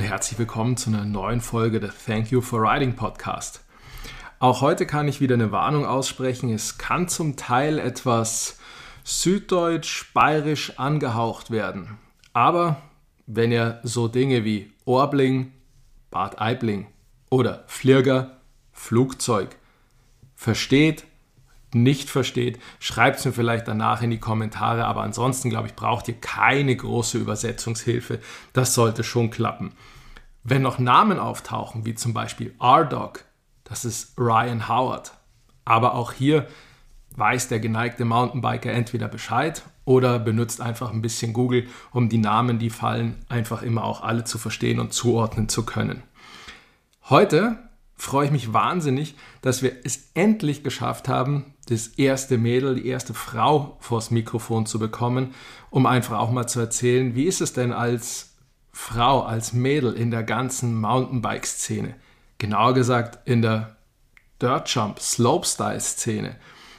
und herzlich willkommen zu einer neuen Folge des Thank You for Writing Podcast. Auch heute kann ich wieder eine Warnung aussprechen. Es kann zum Teil etwas süddeutsch, bayerisch angehaucht werden. Aber wenn ihr so Dinge wie Orbling, Bad Aibling oder Flirger, Flugzeug versteht, nicht versteht, schreibt es mir vielleicht danach in die Kommentare. Aber ansonsten, glaube ich, braucht ihr keine große Übersetzungshilfe. Das sollte schon klappen. Wenn noch Namen auftauchen, wie zum Beispiel R-Dog, das ist Ryan Howard. Aber auch hier weiß der geneigte Mountainbiker entweder Bescheid oder benutzt einfach ein bisschen Google, um die Namen, die fallen, einfach immer auch alle zu verstehen und zuordnen zu können. Heute freue ich mich wahnsinnig, dass wir es endlich geschafft haben, das erste Mädel, die erste Frau vors Mikrofon zu bekommen, um einfach auch mal zu erzählen, wie ist es denn als Frau, als Mädel in der ganzen Mountainbike-Szene? Genauer gesagt in der Dirt Jump, Slopestyle-Szene.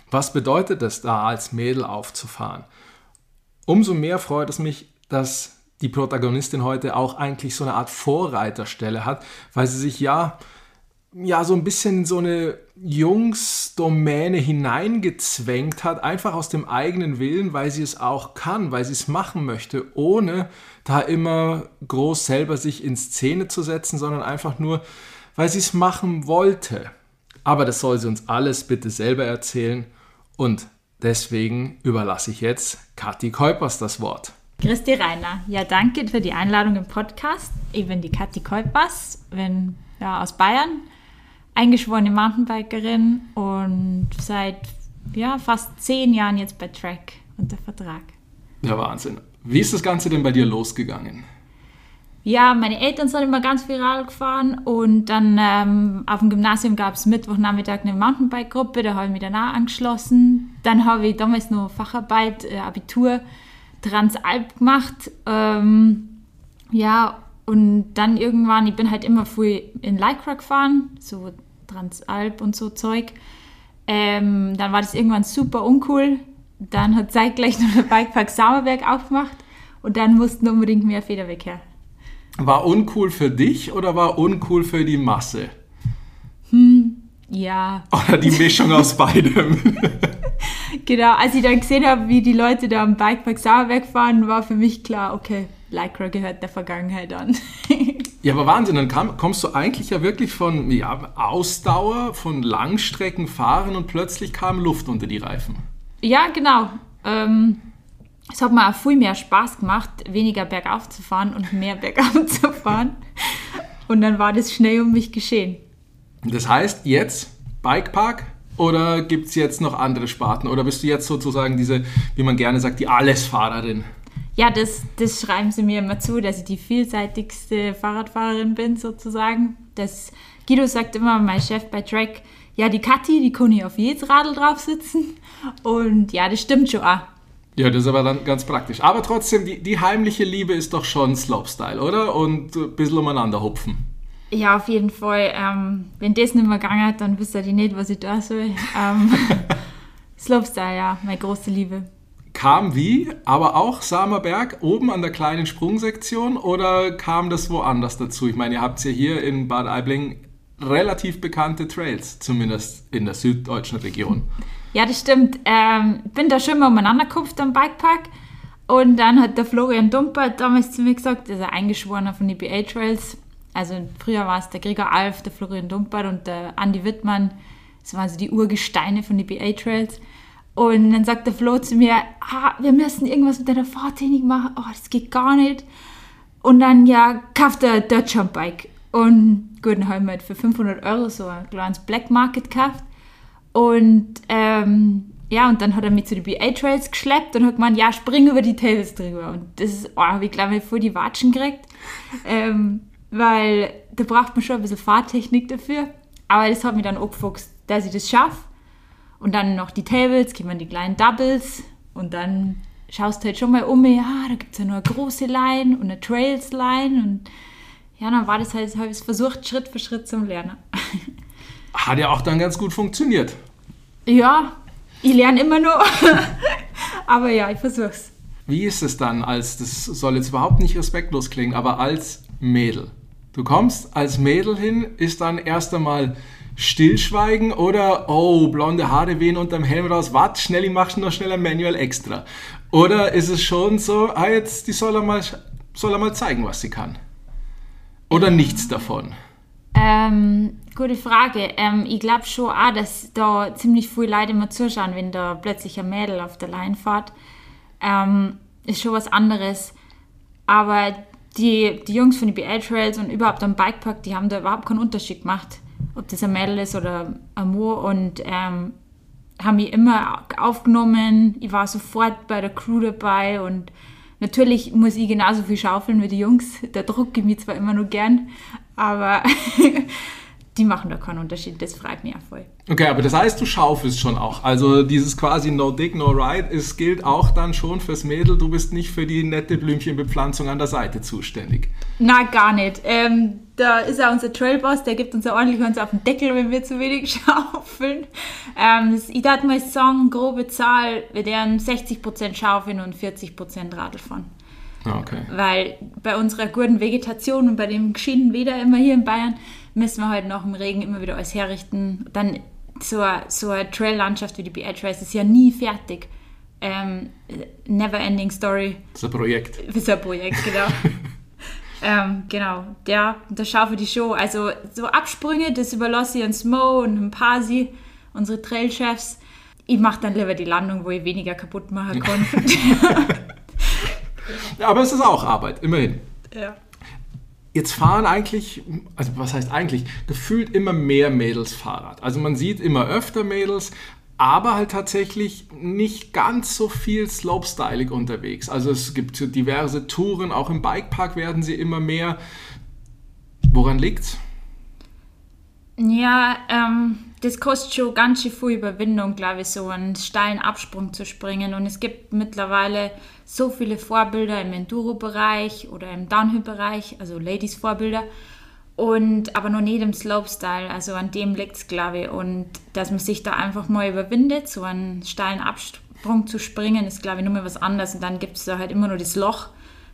Was bedeutet es da als Mädel aufzufahren? Umso mehr freut es mich, dass die Protagonistin heute auch eigentlich so eine Art Vorreiterstelle hat, weil sie sich ja ja so ein bisschen so eine Jungsdomäne hineingezwängt hat, einfach aus dem eigenen Willen, weil sie es auch kann, weil sie es machen möchte, ohne da immer groß selber sich in Szene zu setzen, sondern einfach nur, weil sie es machen wollte. Aber das soll sie uns alles bitte selber erzählen und deswegen überlasse ich jetzt Kathi Keupers das Wort. Christi Reiner, ja danke für die Einladung im Podcast. Ich bin die Kathi Keupers, bin ja, aus Bayern eingeschworene Mountainbikerin und seit ja, fast zehn Jahren jetzt bei Track unter Vertrag. Ja, Wahnsinn. Wie ist das Ganze denn bei dir losgegangen? Ja, meine Eltern sind immer ganz viel Rad gefahren und dann ähm, auf dem Gymnasium gab es Mittwochnachmittag eine Mountainbike-Gruppe, da habe ich mich danach angeschlossen. Dann habe ich damals noch Facharbeit, äh, Abitur, Transalp gemacht. Ähm, ja, und dann irgendwann, ich bin halt immer früh in Lycra gefahren, so Transalp und so Zeug. Ähm, dann war das irgendwann super uncool. Dann hat zeitgleich noch der Bikepark Sauerberg aufgemacht und dann mussten unbedingt mehr Federweg her. War uncool für dich oder war uncool für die Masse? Hm, ja. Oder die Mischung aus beidem? genau, als ich dann gesehen habe, wie die Leute da am Bikepark Sauerberg fahren, war für mich klar, okay, Lycra gehört der Vergangenheit an. ja, aber Wahnsinn, dann kam, kommst du eigentlich ja wirklich von ja, Ausdauer, von Langstrecken fahren und plötzlich kam Luft unter die Reifen. Ja, genau. Ähm, es hat mir auch viel mehr Spaß gemacht, weniger bergauf zu fahren und mehr bergauf zu fahren. Und dann war das schnell um mich geschehen. Das heißt, jetzt Bikepark oder gibt es jetzt noch andere Sparten? Oder bist du jetzt sozusagen diese, wie man gerne sagt, die Allesfahrerin? Ja, das, das schreiben sie mir immer zu, dass ich die vielseitigste Fahrradfahrerin bin, sozusagen. Das, Guido sagt immer, mein Chef bei Track, ja, die Kathi, die kann ich auf jedes Radl drauf sitzen. Und ja, das stimmt schon auch. Ja, das ist aber dann ganz praktisch. Aber trotzdem, die, die heimliche Liebe ist doch schon Slopestyle, oder? Und ein bisschen umeinander hupfen. Ja, auf jeden Fall. Ähm, wenn das nicht mehr gegangen hat, dann wisst ihr nicht, was ich da soll. Ähm, Slopestyle, ja, meine große Liebe kam wie, aber auch Samerberg oben an der kleinen Sprungsektion oder kam das woanders dazu? Ich meine, ihr habt ja hier in Bad Aibling relativ bekannte Trails, zumindest in der süddeutschen Region. Ja, das stimmt. Ähm, bin da schon mal umeinander gekupft am Bikepark und dann hat der Florian Dumper damals zu mir gesagt, das ist ein Eingeschworener von EBA Trails. Also früher war es der Gregor Alf, der Florian Dumper und der Andy Wittmann. Das waren so die Urgesteine von EBA Trails. Und dann sagt der Flo zu mir, ah, wir müssen irgendwas mit deiner Fahrtechnik machen. Oh, das geht gar nicht. Und dann, ja, kauft er Dirt Jump Bike. Und gut, dann haben wir halt für 500 Euro so ein kleines Black Market gekauft. Und ähm, ja, und dann hat er mich zu den BA-Trails geschleppt und hat gemeint, ja, spring über die Tails drüber. Und das ist, oh, habe ich glaube ich voll die Watschen gekriegt. Ähm, weil da braucht man schon ein bisschen Fahrtechnik dafür. Aber das hat mich dann angefuchst, dass ich das schaffe. Und dann noch die Tables, kommen die kleinen Doubles und dann schaust du halt schon mal um, ja, da gibt es ja nur eine große Line und eine Trails-Line und ja, dann war das halt, habe ich es versucht, Schritt für Schritt zum Lernen. Hat ja auch dann ganz gut funktioniert. Ja, ich lerne immer noch, aber ja, ich versuch's. wie ist es dann als, das soll jetzt überhaupt nicht respektlos klingen, aber als Mädel? Du kommst als Mädel hin, ist dann erst einmal Stillschweigen oder, oh, blonde Haare wehen unterm Helm raus, warte, schnell, ich mach noch schnell ein Manual extra. Oder ist es schon so, ah, jetzt, die soll er mal, soll er mal zeigen, was sie kann? Oder nichts davon? Ähm, gute Frage. Ähm, ich glaube schon auch, dass da ziemlich viele Leute immer zuschauen, wenn da plötzlich ein Mädel auf der Line fährt. Ähm, ist schon was anderes. Aber die, die Jungs von den BL Trails und überhaupt am Bikepark, die haben da überhaupt keinen Unterschied gemacht, ob das ein Mädel ist oder ein Mo. Und ähm, haben mich immer aufgenommen. Ich war sofort bei der Crew dabei und natürlich muss ich genauso viel schaufeln wie die Jungs. Der Druck gibt mir zwar immer nur gern, aber die machen da keinen Unterschied. Das freut mich auch voll. Okay, aber das heißt, du schaufelst schon auch. Also dieses quasi No Dig, No Ride, es gilt auch dann schon fürs Mädel. Du bist nicht für die nette Blümchenbepflanzung an der Seite zuständig. Na, gar nicht. Ähm, da ist ja unser Trailboss, der gibt uns ja ordentlich uns auf den Deckel, wenn wir zu wenig schaufeln. Ähm, ich darf mal sagen, grobe Zahl, wir werden 60% schaufeln und 40% Radl fahren. Ah, okay. Weil bei unserer guten Vegetation und bei dem geschiedenen Wetter immer hier in Bayern müssen wir halt noch im Regen immer wieder alles herrichten. Dann so, so eine Trail-Landschaft wie die BL Trails ist ja nie fertig. Ähm, never ending story. Das ist ein Projekt. Das ist ein Projekt, genau. ähm, genau, ja, das schaffe die Show. Also so Absprünge, das überlasse ich an Smo und an Pasi, unsere Trail-Chefs. Ich mache dann lieber die Landung, wo ich weniger kaputt machen kann. ja, aber es ist auch Arbeit, immerhin. Ja. Jetzt fahren eigentlich, also was heißt eigentlich, gefühlt immer mehr Mädels Fahrrad. Also man sieht immer öfter Mädels, aber halt tatsächlich nicht ganz so viel Slopestyling unterwegs. Also es gibt diverse Touren, auch im Bikepark werden sie immer mehr. Woran liegt's? Ja, ähm, das kostet schon ganz schön viel Überwindung, glaube ich, so einen steilen Absprung zu springen. Und es gibt mittlerweile so viele Vorbilder im Enduro-Bereich oder im Downhill-Bereich, also Ladies-Vorbilder. Und aber noch nicht im Slopestyle, also an dem liegt es, glaube ich. Und dass man sich da einfach mal überwindet, so einen steilen Absprung zu springen, ist, glaube ich, nur mal was anderes. Und dann gibt es da halt immer nur das Loch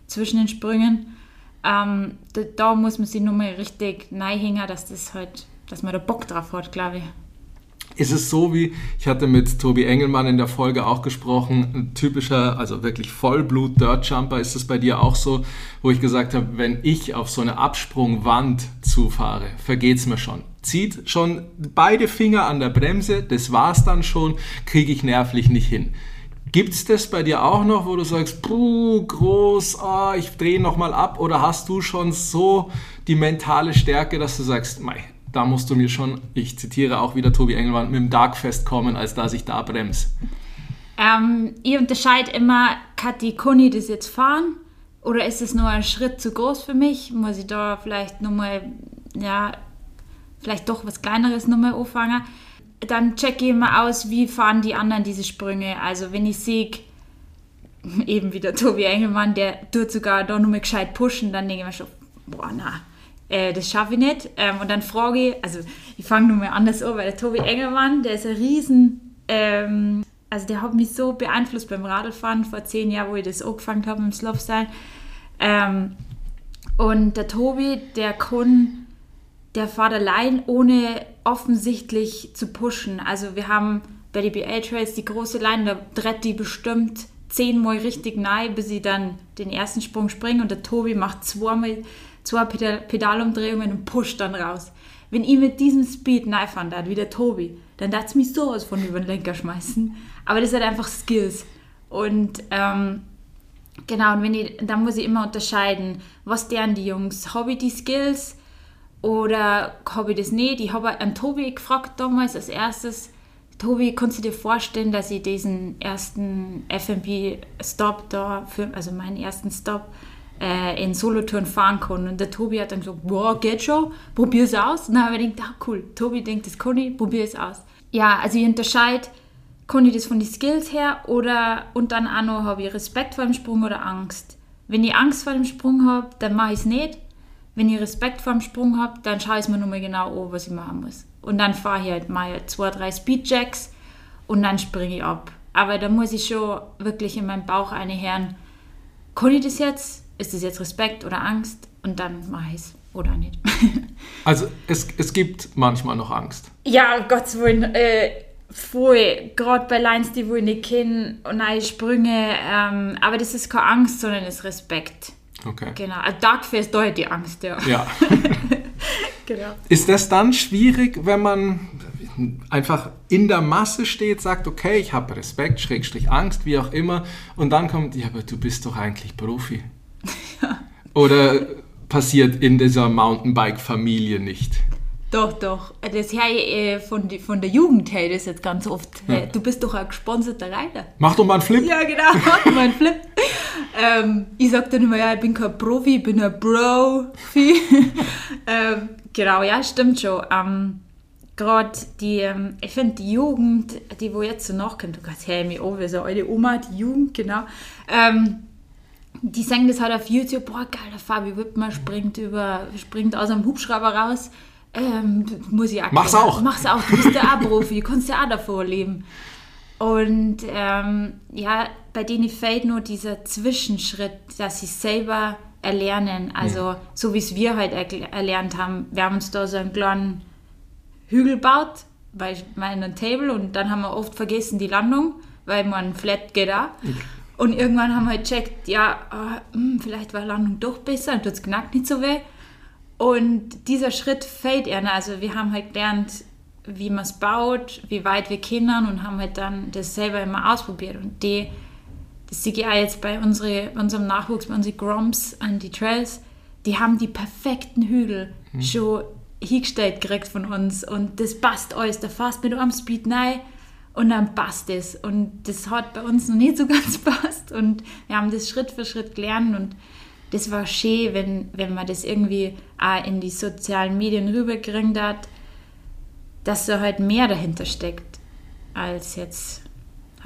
zwischen den Sprüngen. Ähm, da, da, muss man sich nur mal richtig neighängen, dass das halt dass man da Bock drauf hat, glaube ich. Ist es so wie, ich hatte mit Tobi Engelmann in der Folge auch gesprochen, ein typischer, also wirklich Vollblut-Dirt-Jumper, ist es bei dir auch so, wo ich gesagt habe, wenn ich auf so eine Absprungwand zufahre, vergeht es mir schon. Zieht schon beide Finger an der Bremse, das war's dann schon, kriege ich nervlich nicht hin. Gibt es das bei dir auch noch, wo du sagst, puh, groß, oh, ich drehe nochmal ab? Oder hast du schon so die mentale Stärke, dass du sagst, mei, da musst du mir schon, ich zitiere auch wieder Tobi Engelmann, mit dem Darkfest kommen, als dass ich da bremse. Ähm, ich unterscheide immer, kann ich das jetzt fahren? Oder ist es nur ein Schritt zu groß für mich? Muss ich da vielleicht nochmal, ja, vielleicht doch was Kleineres nochmal anfangen? Dann checke ich immer aus, wie fahren die anderen diese Sprünge. Also wenn ich sehe, eben wieder Tobi Engelmann, der tut sogar da nochmal gescheit pushen, dann denke ich mir schon, boah, na, äh, das schaffe ich nicht. Ähm, und dann frage ich, also ich fange nur mal anders an, weil der Tobi Engelmann, der ist ein riesen, ähm, also der hat mich so beeinflusst beim Radlfahren vor zehn Jahren, wo ich das angefangen habe im Slopestyle. Ähm, und der Tobi, der kann, der fährt allein, ohne offensichtlich zu pushen. Also wir haben bei den BA Trails die große Line, da dreht die bestimmt zehnmal richtig nahe, bis sie dann den ersten Sprung springen und der Tobi macht zweimal zwei Pedal Pedalumdrehungen und pusht dann raus. Wenn ich mit diesem Speed fahren darf, wie der Tobi, dann darf es mich sowas von über den Lenker schmeißen. Aber das halt einfach Skills. Und ähm, genau, und wenn ich, dann muss ich immer unterscheiden, was deren die Jungs. Habe ich die Skills oder habe ich das nicht? Ich habe einen Tobi gefragt damals als erstes. Tobi, kannst du dir vorstellen, dass ich diesen ersten FMP-Stop da, für, also meinen ersten Stop, äh, in Solotouren fahren kann. Und der Tobi hat dann gesagt, boah, geht schon, probier es aus. Und dann habe ich gedacht, ah, cool, Tobi denkt, das kann ich, probier es aus. Ja, also ich unterscheide, kann ich das von den Skills her oder und dann auch noch, habe ich Respekt vor dem Sprung oder Angst. Wenn ich Angst vor dem Sprung habe, dann mache ich es nicht. Wenn ich Respekt vor dem Sprung habe, dann schaue ich mir nochmal genau an, was ich machen muss. Und dann fahre ich halt mal zwei, drei Speedjacks und dann springe ich ab. Aber da muss ich schon wirklich in meinen Bauch eine hören, kann ich das jetzt? Ist das jetzt Respekt oder Angst? Und dann mache ich es oder nicht. also es, es gibt manchmal noch Angst. Ja, Gottes Willen. Äh, voll, gerade bei Lines, die wo ich nicht kenne und neue Sprünge. Ähm, aber das ist keine Angst, sondern das ist Respekt. Okay. Genau. Ein Darkfest, da hat die Angst, ja. Ja. genau. Ist das dann schwierig, wenn man einfach in der Masse steht, sagt, okay, ich habe Respekt, Schrägstrich Angst, wie auch immer, und dann kommt, ja, aber du bist doch eigentlich Profi. Ja. Oder passiert in dieser Mountainbike-Familie nicht? Doch, doch. Das her äh, von, die, von der Jugend her das jetzt ganz oft. Ja. Du bist doch ein gesponserter Reiter. Mach doch mal einen Flip. Ja, genau, mach doch mal einen Flip. ähm, ich sag dann immer, ja, ich bin kein Profi, ich bin ein Bro. ähm, genau, ja, stimmt schon. Ähm, Gerade die, ähm, ich finde die Jugend, die wo jetzt so nachkommt, du kannst hey, an, wie so eine Oma, die Jugend, genau. Die sagen das halt auf YouTube, boah, geil, der Fabi Wittmer springt über, springt aus einem Hubschrauber raus ähm, muss ich auch. Mach's auch. Mach's auch. Du bist ja auch Profi, du kannst ja auch davor leben. Und ähm, ja, bei denen fehlt nur dieser Zwischenschritt, dass sie selber erlernen. Also, mhm. so wie es wir halt erlernt haben. Wir haben uns da so einen kleinen Hügel gebaut, bei meinem Table, und dann haben wir oft vergessen die Landung, weil man flat geht auch. Und irgendwann haben wir halt gecheckt, ja, oh, mh, vielleicht war Landung doch besser und tut's knackt nicht so weh. Und dieser Schritt fällt eher. Also wir haben halt gelernt, wie man es baut, wie weit wir kindern und haben halt dann das selber immer ausprobiert. Und die, das sehe ich auch jetzt bei unsere, unserem Nachwuchs, bei unseren Groms an die Trails, die haben die perfekten Hügel mhm. schon hingestellt gekriegt von uns. Und das passt alles. Da fährst mit einem Speed rein und dann passt es. Und das hat bei uns noch nicht so ganz passt. Und wir haben das Schritt für Schritt gelernt und das war schön, wenn, wenn man das irgendwie auch in die sozialen Medien rübergekriegt hat, dass da halt mehr dahinter steckt, als jetzt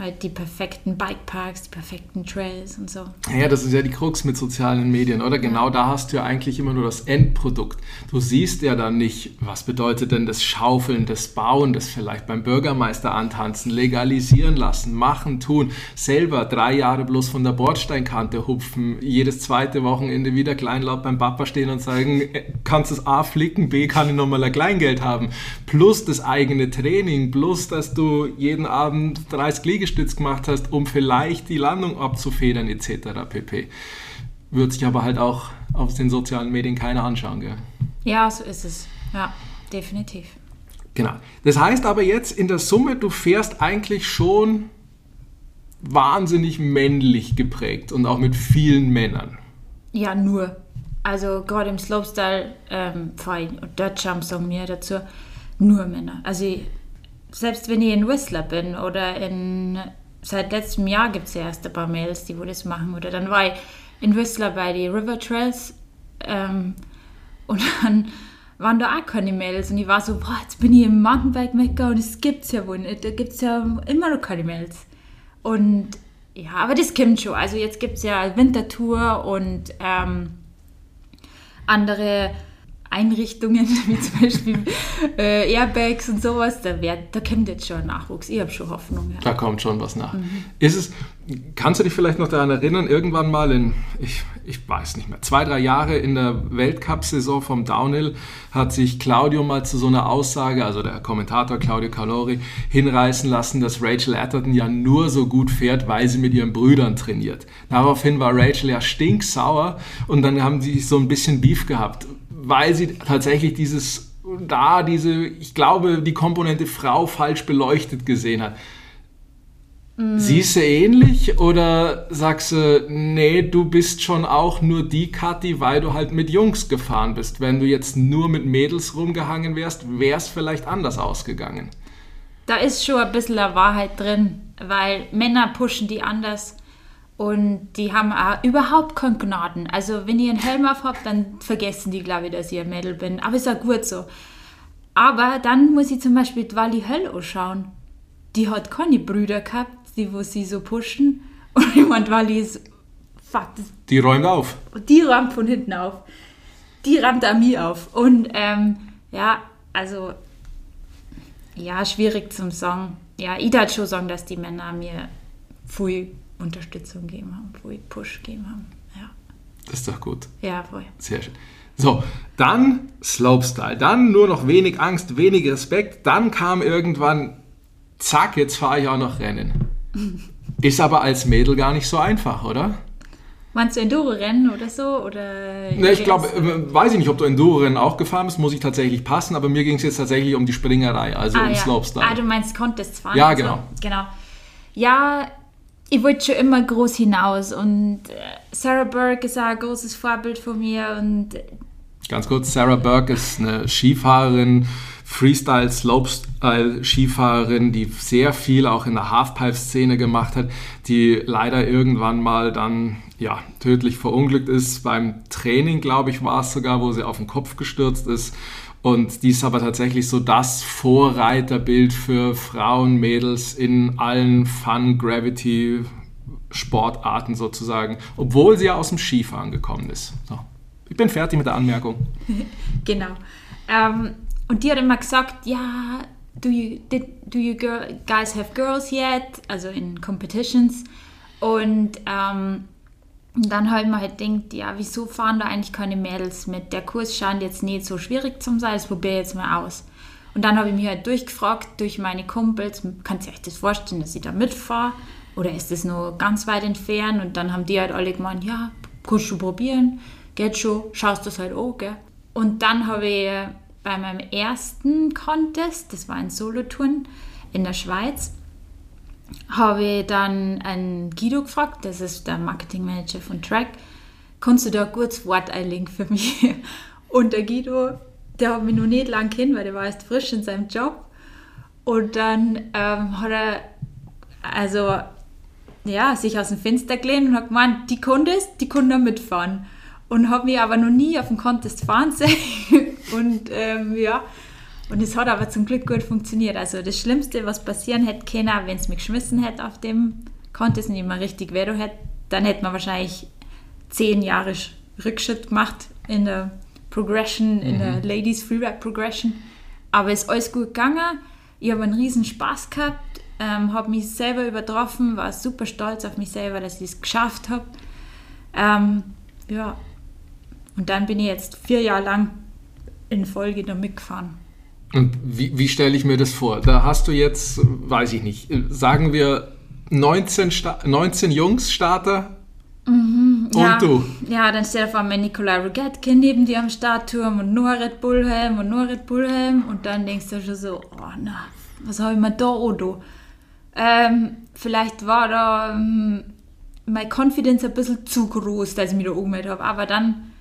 halt die perfekten Bikeparks, die perfekten Trails und so. Ja, das ist ja die Krux mit sozialen Medien, oder? Genau da hast du ja eigentlich immer nur das Endprodukt. Du siehst ja dann nicht, was bedeutet denn das Schaufeln, das Bauen, das vielleicht beim Bürgermeister antanzen, legalisieren lassen, machen, tun, selber drei Jahre bloß von der Bordsteinkante hupfen, jedes zweite Wochenende wieder kleinlaut beim Papa stehen und sagen, äh, kannst du es A flicken, B kann ich nochmal ein Kleingeld haben, plus das eigene Training, plus dass du jeden Abend 30 Liegestütze Liegestütz gemacht hast, um vielleicht die Landung abzufedern etc. pp. Wird sich aber halt auch auf den sozialen Medien keiner anschauen. Gell? Ja, so ist es. Ja, definitiv. Genau. Das heißt aber jetzt in der Summe, du fährst eigentlich schon wahnsinnig männlich geprägt und auch mit vielen Männern. Ja, nur. Also gerade im Slopestyle ähm, und Dirt Jump sagen wir dazu nur Männer. Also ich, selbst wenn ich in Whistler bin oder in, seit letztem Jahr gibt es ja erst ein paar Mädels, die wo das machen. Oder dann war ich in Whistler bei den River Trails ähm, und dann waren da auch keine Mädels und ich war so, boah, jetzt bin ich im Mountainbike-Mecker und es gibt es ja wohl nicht, da gibt es ja immer noch keine Mädels. Und ja, aber das kommt schon. Also jetzt gibt es ja Wintertour und ähm, andere Einrichtungen, wie zum Beispiel äh, Airbags und sowas, da, wär, da kommt jetzt schon Nachwuchs. Ich habe schon Hoffnung. Ja. Da kommt schon was nach. Mhm. Ist es, kannst du dich vielleicht noch daran erinnern, irgendwann mal in, ich, ich weiß nicht mehr, zwei, drei Jahre in der Weltcup-Saison vom Downhill hat sich Claudio mal zu so einer Aussage, also der Kommentator Claudio Calori, hinreißen lassen, dass Rachel Atherton ja nur so gut fährt, weil sie mit ihren Brüdern trainiert. Daraufhin war Rachel ja stinksauer und dann haben sie so ein bisschen Beef gehabt weil sie tatsächlich dieses, da diese, ich glaube, die Komponente Frau falsch beleuchtet gesehen hat. Mm. Siehst du ähnlich oder sagst du, nee, du bist schon auch nur die Kathi, weil du halt mit Jungs gefahren bist. Wenn du jetzt nur mit Mädels rumgehangen wärst, wäre es vielleicht anders ausgegangen. Da ist schon ein bisschen der Wahrheit drin, weil Männer pushen die anders. Und die haben auch überhaupt keinen Gnaden. Also, wenn ihr einen Helm auf habt, dann vergessen die, glaube ich, dass ich ein Mädel bin. Aber ist auch gut so. Aber dann muss ich zum Beispiel die Wally Höll anschauen. Die hat keine Brüder gehabt, die wo sie so pushen. Und ich meine, Wally ist. Fuck, die räumt auf. Die räumt von hinten auf. Die räumt an mir auf. Und ähm, ja, also. Ja, schwierig zum Sagen. Ja, ich darf schon sagen, dass die Männer mir viel Unterstützung gegeben haben, wo ich Push gegeben haben. Das ist doch gut. Ja, voll. Sehr schön. So, dann Slopestyle. Dann nur noch wenig Angst, wenig Respekt. Dann kam irgendwann, zack, jetzt fahre ich auch noch Rennen. Ist aber als Mädel gar nicht so einfach, oder? Meinst du Enduro-Rennen oder so? Oder Ne, ich glaube, äh, weiß ich nicht, ob du Enduro-Rennen auch gefahren bist, muss ich tatsächlich passen, aber mir ging es jetzt tatsächlich um die Springerei, also ah, um ja. Slopestyle. Ah, du meinst Contests fahren? Ja, genau. So. Genau. Ja, ich wollte schon immer groß hinaus und äh, Sarah Burke ist auch ein großes Vorbild von mir und äh, Ganz kurz, Sarah Burke ist eine Skifahrerin, Freestyle, Slopestyle Skifahrerin, die sehr viel auch in der Halfpipe-Szene gemacht hat, die leider irgendwann mal dann ja, tödlich verunglückt ist. Beim Training, glaube ich, war es sogar, wo sie auf den Kopf gestürzt ist. Und die ist aber tatsächlich so das Vorreiterbild für Frauen, Mädels in allen Fun, Gravity, Sportarten sozusagen, obwohl sie ja aus dem Skifahren gekommen ist. So. Ich bin fertig mit der Anmerkung. genau. Ähm, und die hat immer gesagt, ja, do you, did, do you girl, guys have girls yet? Also in Competitions. Und ähm, dann habe ich mir halt gedacht, ja, wieso fahren da eigentlich keine Mädels mit? Der Kurs scheint jetzt nicht so schwierig zu sein, das probiere ich jetzt mal aus. Und dann habe ich mich halt durchgefragt durch meine Kumpels, kannst du euch das vorstellen, dass ich da mitfahre? Oder ist das nur ganz weit entfernt? Und dann haben die halt alle gemeint, ja, kannst du probieren, geht schon, schaust das halt an, gell? Und dann habe ich bei meinem ersten Contest, das war ein Soloturn in der Schweiz, habe ich dann einen Guido gefragt, das ist der Marketingmanager von Track, kannst du da kurzes Wort einlegen für mich? Und der Guido, der hat mich noch nicht lang kennen, weil der war erst frisch in seinem Job. Und dann ähm, hat er also ja, sich aus dem Fenster gelehnt und hat gemeint, die konnte es, die da mitfahren. Und habe mich aber noch nie auf dem Contest fahren sehen. und ähm, ja, und es hat aber zum Glück gut funktioniert. Also das Schlimmste, was passieren hätte können, wenn es mich geschmissen hätte auf dem Contest und ich mal richtig Veto hätte, dann hätte man wahrscheinlich zehn Jahre Rückschritt gemacht in der Progression, in der Ladies Freeride Progression. Aber es ist alles gut gegangen. Ich habe einen riesen Spaß gehabt, ähm, habe mich selber übertroffen, war super stolz auf mich selber, dass ich es geschafft habe. Ähm, ja, und dann bin ich jetzt vier Jahre lang in Folge da mitgefahren. Und wie, wie stelle ich mir das vor? Da hast du jetzt, weiß ich nicht, sagen wir 19, Sta 19 Jungs Starter und ja, du. Ja, dann steht auf einmal Nikolai Rogetkin neben dir am Startturm und nur Red Bullhelm und nur Red Bullhelm und dann denkst du schon so, oh na, was habe ich mir da oder? Ähm, vielleicht war da ähm, Confidence ein bisschen zu groß, dass ich mich da umgemeldet habe, aber dann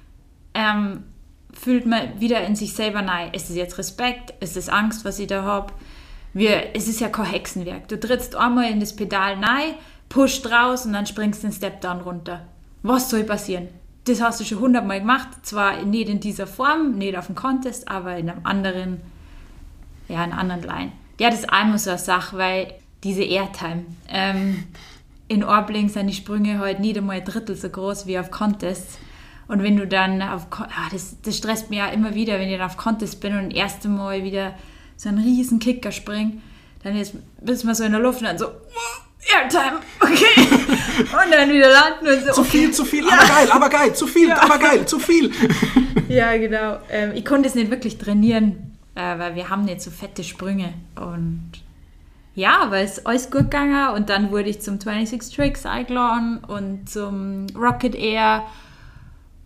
ähm, fühlt man wieder in sich selber nein. Ist es jetzt Respekt? Ist es Angst, was ich da habe? Es ist ja kein Hexenwerk. Du trittst einmal in das Pedal nein, pusht raus und dann springst den Step down runter. Was soll passieren? Das hast du schon hundertmal gemacht. Zwar nicht in dieser Form, nicht auf dem Contest, aber in einem anderen, ja, in anderen Line. Ja, das ist einmal so eine Sache, weil diese Airtime. Ähm, in Orbling sind die Sprünge halt nicht einmal ein Drittel so groß wie auf Contests. Und wenn du dann auf, ah, das, das stresst mich ja immer wieder, wenn ich dann auf Contest bin und das erste Mal wieder so einen riesen Kicker spring, dann ist, bist man so in der Luft und dann so, Airtime, okay. und dann wieder landen und so. Zu viel, zu viel, aber geil, aber geil, zu viel, Ja. aber geil, zu viel. Ja, genau. Ähm, ich konnte es nicht wirklich trainieren, äh, weil wir haben nicht so fette Sprünge. Und ja, aber es ist alles gut gegangen. Und dann wurde ich zum 26 Tricks eingeladen und zum Rocket Air.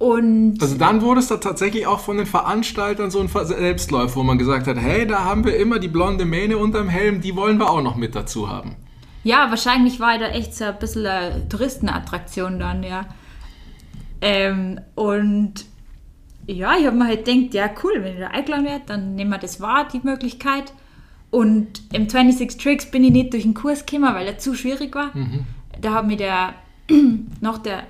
Und Also dann wurde es da tatsächlich auch von den Veranstaltern so ein Selbstläufer, wo man gesagt hat, hey, da haben wir immer die blonde Mähne unterm Helm, die wollen wir auch noch mit dazu haben. ja, wahrscheinlich war da echt so ein bisschen eine Touristenattraktion dann, ja. Ähm, und ja, ich habe mir halt gedacht, ja cool, wenn ich da eingeladen werde, dann nehmen wir das wahr, die Möglichkeit. Und im 26 Tricks bin ich nicht durch den Kurs gekommen, weil er zu schwierig war. Da hat mir der, nach der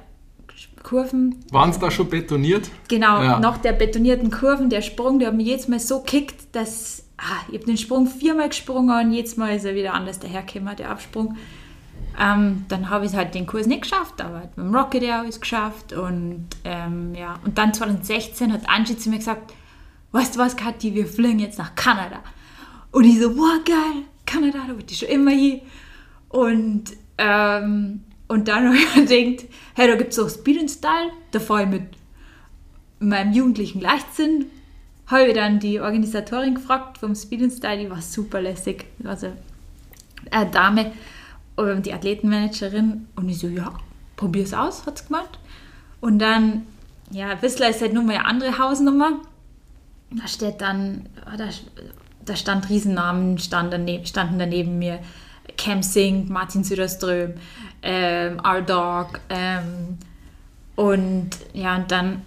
Kurven, Waren es da schon betoniert? genau, Ja. nach der betonierten Kurven, der Sprung, der hat mich jedes Mal so kickt, dass ah, ich habe den Sprung viermal gesprungen und jedes Mal ist er wieder anders dahergekommen, der Absprung. Ähm, dann habe ich halt den Kurs nicht geschafft, aber mit dem Rocket Air habe ich es geschafft. Und ähm, ja, und dann 2016 hat Angie zu mir gesagt, weißt du was, Kathi, wir fliegen jetzt nach Kanada. Und ich so, wow, geil, Kanada, da wollte ich schon immer hin. Und ähm, Und dann habe ich gedacht, hey, da gibt es auch Speed and Style. Da fahre ich mit meinem jugendlichen Leichtsinn. Habe ich dann die Organisatorin gefragt vom Speed and Style, die war super lässig. Also eine Dame, ähm, die Athletenmanagerin. Und ich so, ja, probier's aus, hat sie gemeint. Und dann, ja, Whistler ist halt nur mal eine andere Hausnummer. Da steht dann, ah, da, da stand Riesennamen, stand daneben, standen daneben mir. Cam Singh, Martin Söderström, ähm, R-Dog. Ähm, und ja, und dann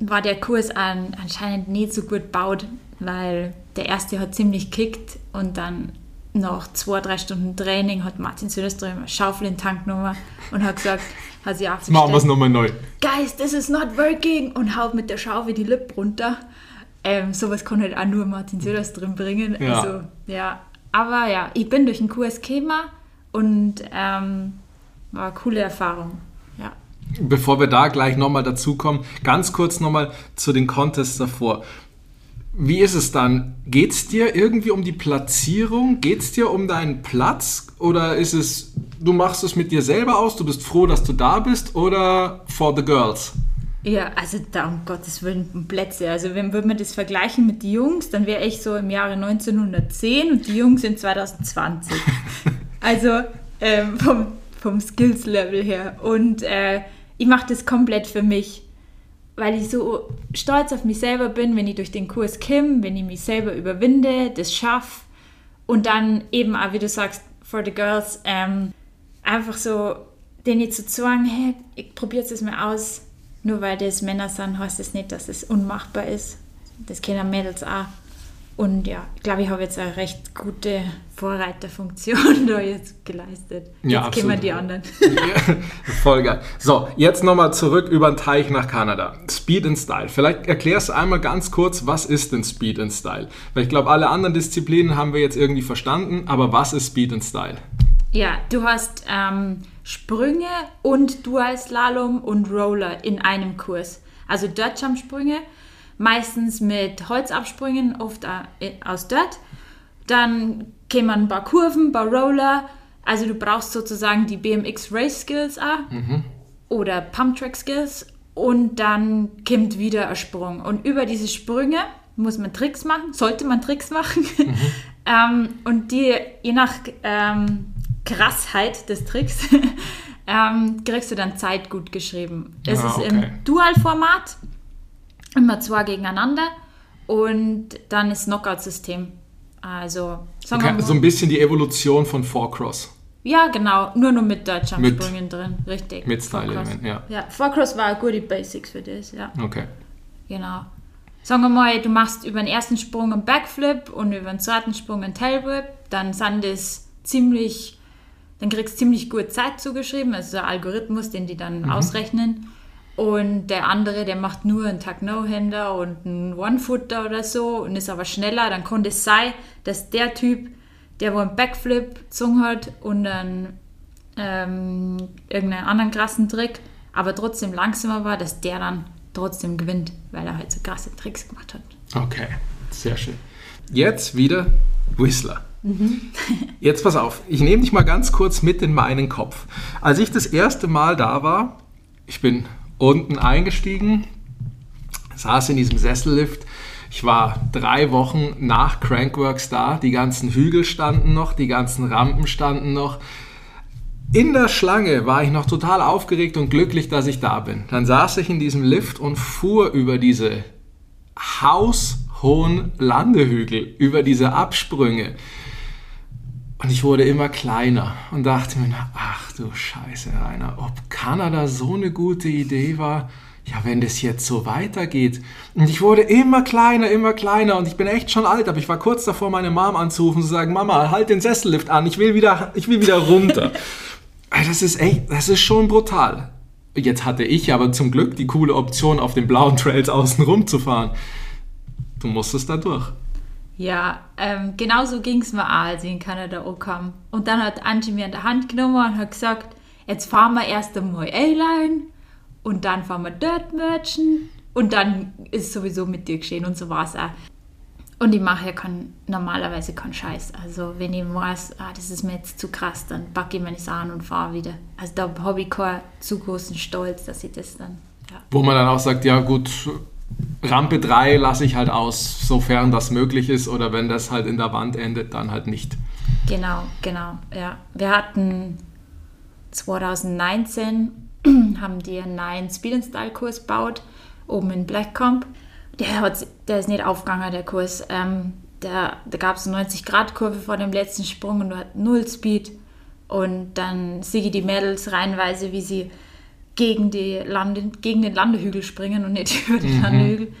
war der Kurs an, anscheinend nicht so gut gebaut, weil der erste hat ziemlich kickt und dann nach zwei, drei Stunden Training hat Martin Söderström eine Schaufel in den Tank genommen und hat gesagt, hat sie Jetzt machen wir es nochmal neu. Guys, this is not working und haut mit der Schaufel die Lippe runter. Ähm, sowas kann halt auch nur Martin Söderström bringen. Ja. Also, ja. Aber ja, ich bin durch den Kurs gekommen und ähm, war eine coole Erfahrung. Ja. Bevor wir da gleich nochmal dazukommen, ganz kurz nochmal zu den Contests davor. Wie ist es dann? Geht es dir irgendwie um die Platzierung? Geht es dir um deinen Platz? Oder ist es, du machst es mit dir selber aus, du bist froh, dass du da bist? Oder for the girls? Ja, also da um Gottes Willen Plätze. Also wenn würde man das vergleichen mit den Jungs, dann wäre ich so im Jahre 1910 und die Jungs sind 2020. also ähm, vom, vom Skills-Level her. Und äh, ich mache das komplett für mich, weil ich so stolz auf mich selber bin, wenn ich durch den Kurs komme, wenn ich mich selber überwinde, das schaffe und dann eben auch, wie du sagst, for the girls, ähm, einfach so denen zu sagen, hey, ich probiere es mal aus, nur weil das Männer sind, heißt das nicht, dass es unmachbar ist. Das kennen Mädels auch. Und ja, ich glaube, ich habe jetzt eine recht gute Vorreiterfunktion da jetzt geleistet. Ja, jetzt kennen absolut. die anderen. Ja, Voll geil. So, jetzt nochmal zurück über den Teich nach Kanada. Speed and Style. Vielleicht erklärst du einmal ganz kurz, was ist denn Speed and Style? Weil ich glaube, alle anderen Disziplinen haben wir jetzt irgendwie verstanden, aber was ist Speed and Style? Ja, du hast ähm, Sprünge und Dual-Slalom und Roller in einem Kurs. Also Dirt-Jump-Sprünge, meistens mit Holzabsprüngen, oft äh, aus Dirt. Dann kämen ein paar Kurven, ein paar Roller. Also du brauchst sozusagen die BMX Race Skills auch oder Pump Track Skills. Und dann kommt wieder ein Sprung. Und über diese Sprünge muss man Tricks machen, sollte man Tricks machen. ähm, und die, je nach ähm, Krassheit des Tricks, ähm, kriegst du dann Zeit gut geschrieben. Es Ah, ist okay. im Dual-Format, immer zwei gegeneinander. Und dann ist Knockout-System. Also, sagen wir Okay, mal, so ein bisschen die Evolution von Four Cross. ja, genau, nur noch mit Deutschlandsprüngen drin, richtig. mit. Style-Elementen, ja. Ja, Four-Cross war eine gute Basics für das, ja, Okay. genau. Sagen wir mal, du machst über den ersten Sprung einen Backflip und über den zweiten Sprung einen Tailwhip, dann sind das ziemlich, dann kriegst du ziemlich gut Zeit zugeschrieben, also ein Algorithmus, den die dann ausrechnen. Und der andere, der macht nur einen Tag-No-Hander und einen One-Footer oder so und ist aber schneller, dann konnte es sein, dass der Typ, der wo einen Backflip gezogen hat und einen, ähm, irgendeinen anderen krassen Trick, aber trotzdem langsamer war, dass der dann trotzdem gewinnt, weil er halt so krasse Tricks gemacht hat. Okay, sehr schön. Jetzt wieder Whistler. Jetzt pass auf, ich nehme dich mal ganz kurz mit in meinen Kopf. Als ich das erste Mal da war, ich bin unten eingestiegen, saß in diesem Sessellift. Ich war drei Wochen nach Crankworks da. Die ganzen Hügel standen noch, die ganzen Rampen standen noch. In der Schlange war ich noch total aufgeregt und glücklich, dass ich da bin. Dann saß ich in diesem Lift und fuhr über diese haushohen Landehügel, über diese Absprünge. Und ich wurde immer kleiner und dachte mir, ach du Scheiße, Rainer, ob Kanada so eine gute Idee war, ja, wenn das jetzt so weitergeht. Und ich wurde immer kleiner, immer kleiner und ich bin echt schon alt, aber ich war kurz davor, meine Mom anzurufen und zu sagen, Mama, halt den Sessellift an, ich will wieder, ich will wieder runter. Das ist echt, das ist schon brutal. Jetzt hatte ich aber zum Glück die coole Option, auf den blauen Trails außen rum zu fahren. Du musstest da durch. Ja, ähm, genauso ging es mir auch, als ich in Kanada ankam. Und dann hat Angie mir in der Hand genommen und hat gesagt, jetzt fahren wir erst einmal A-Line und dann fahren wir Dirt Merchant und dann ist sowieso mit dir geschehen und so war es auch. Und ich mache ja kein, normalerweise keinen Scheiß. Also wenn ich weiß, ah, das ist mir jetzt zu krass, dann packe ich meine an und fahre wieder. Also da habe ich keinen zu großen Stolz, dass ich das dann... Ja. Wo man dann auch sagt, ja gut, Rampe 3 lasse ich halt aus, sofern das möglich ist oder wenn das halt in der Wand endet, dann halt nicht. Genau, genau, ja. Wir hatten 2019 haben die einen neuen Speed and Style Kurs gebaut, oben in Blackcomb. Der, hat, der ist nicht aufgegangen, der Kurs. Ähm, der, da gab es eine 90-Grad-Kurve vor dem letzten Sprung und du hattest null Speed. Und dann ich die Mädels reihenweise, wie sie gegen, die Lande, gegen den Landehügel springen und nicht über den mhm. Landehügel.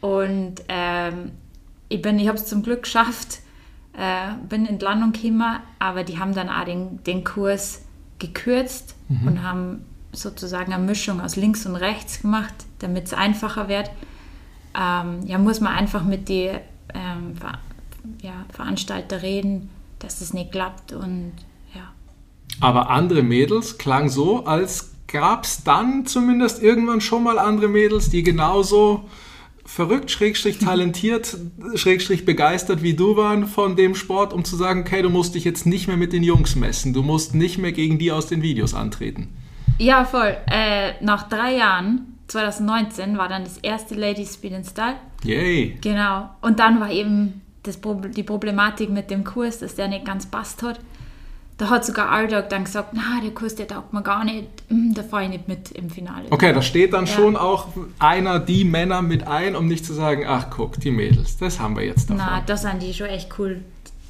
Und ähm, ich, ich habe es zum Glück geschafft, äh, bin in die Landung gekommen, aber die haben dann auch den, den Kurs gekürzt mhm. und haben sozusagen eine Mischung aus links und rechts gemacht, damit es einfacher wird. Ähm, ja, muss man einfach mit den ähm, Ver ja, Veranstalter reden, dass das nicht klappt und ja. Aber andere Mädels klang so, als gab es dann zumindest irgendwann schon mal andere Mädels, die genauso verrückt, schrägstrich talentiert, schrägstrich begeistert wie du waren von dem Sport, um zu sagen, okay, du musst dich jetzt nicht mehr mit den Jungs messen, du musst nicht mehr gegen die aus den Videos antreten. Ja, voll. Äh, nach drei Jahren, 2019, war dann das erste Ladies Speed and Style. Yay! Genau. Und dann war eben das, die Problematik mit dem Kurs, dass der nicht ganz passt hat da hat sogar Aldog dann gesagt, na, der Kurs, der taugt mir gar nicht, hm, da fahre ich nicht mit im Finale. Okay, da steht dann ja. schon auch einer die Männer mit ein, um nicht zu sagen, ach guck, die Mädels, das haben wir jetzt davon. Na, das sind die schon echt cool,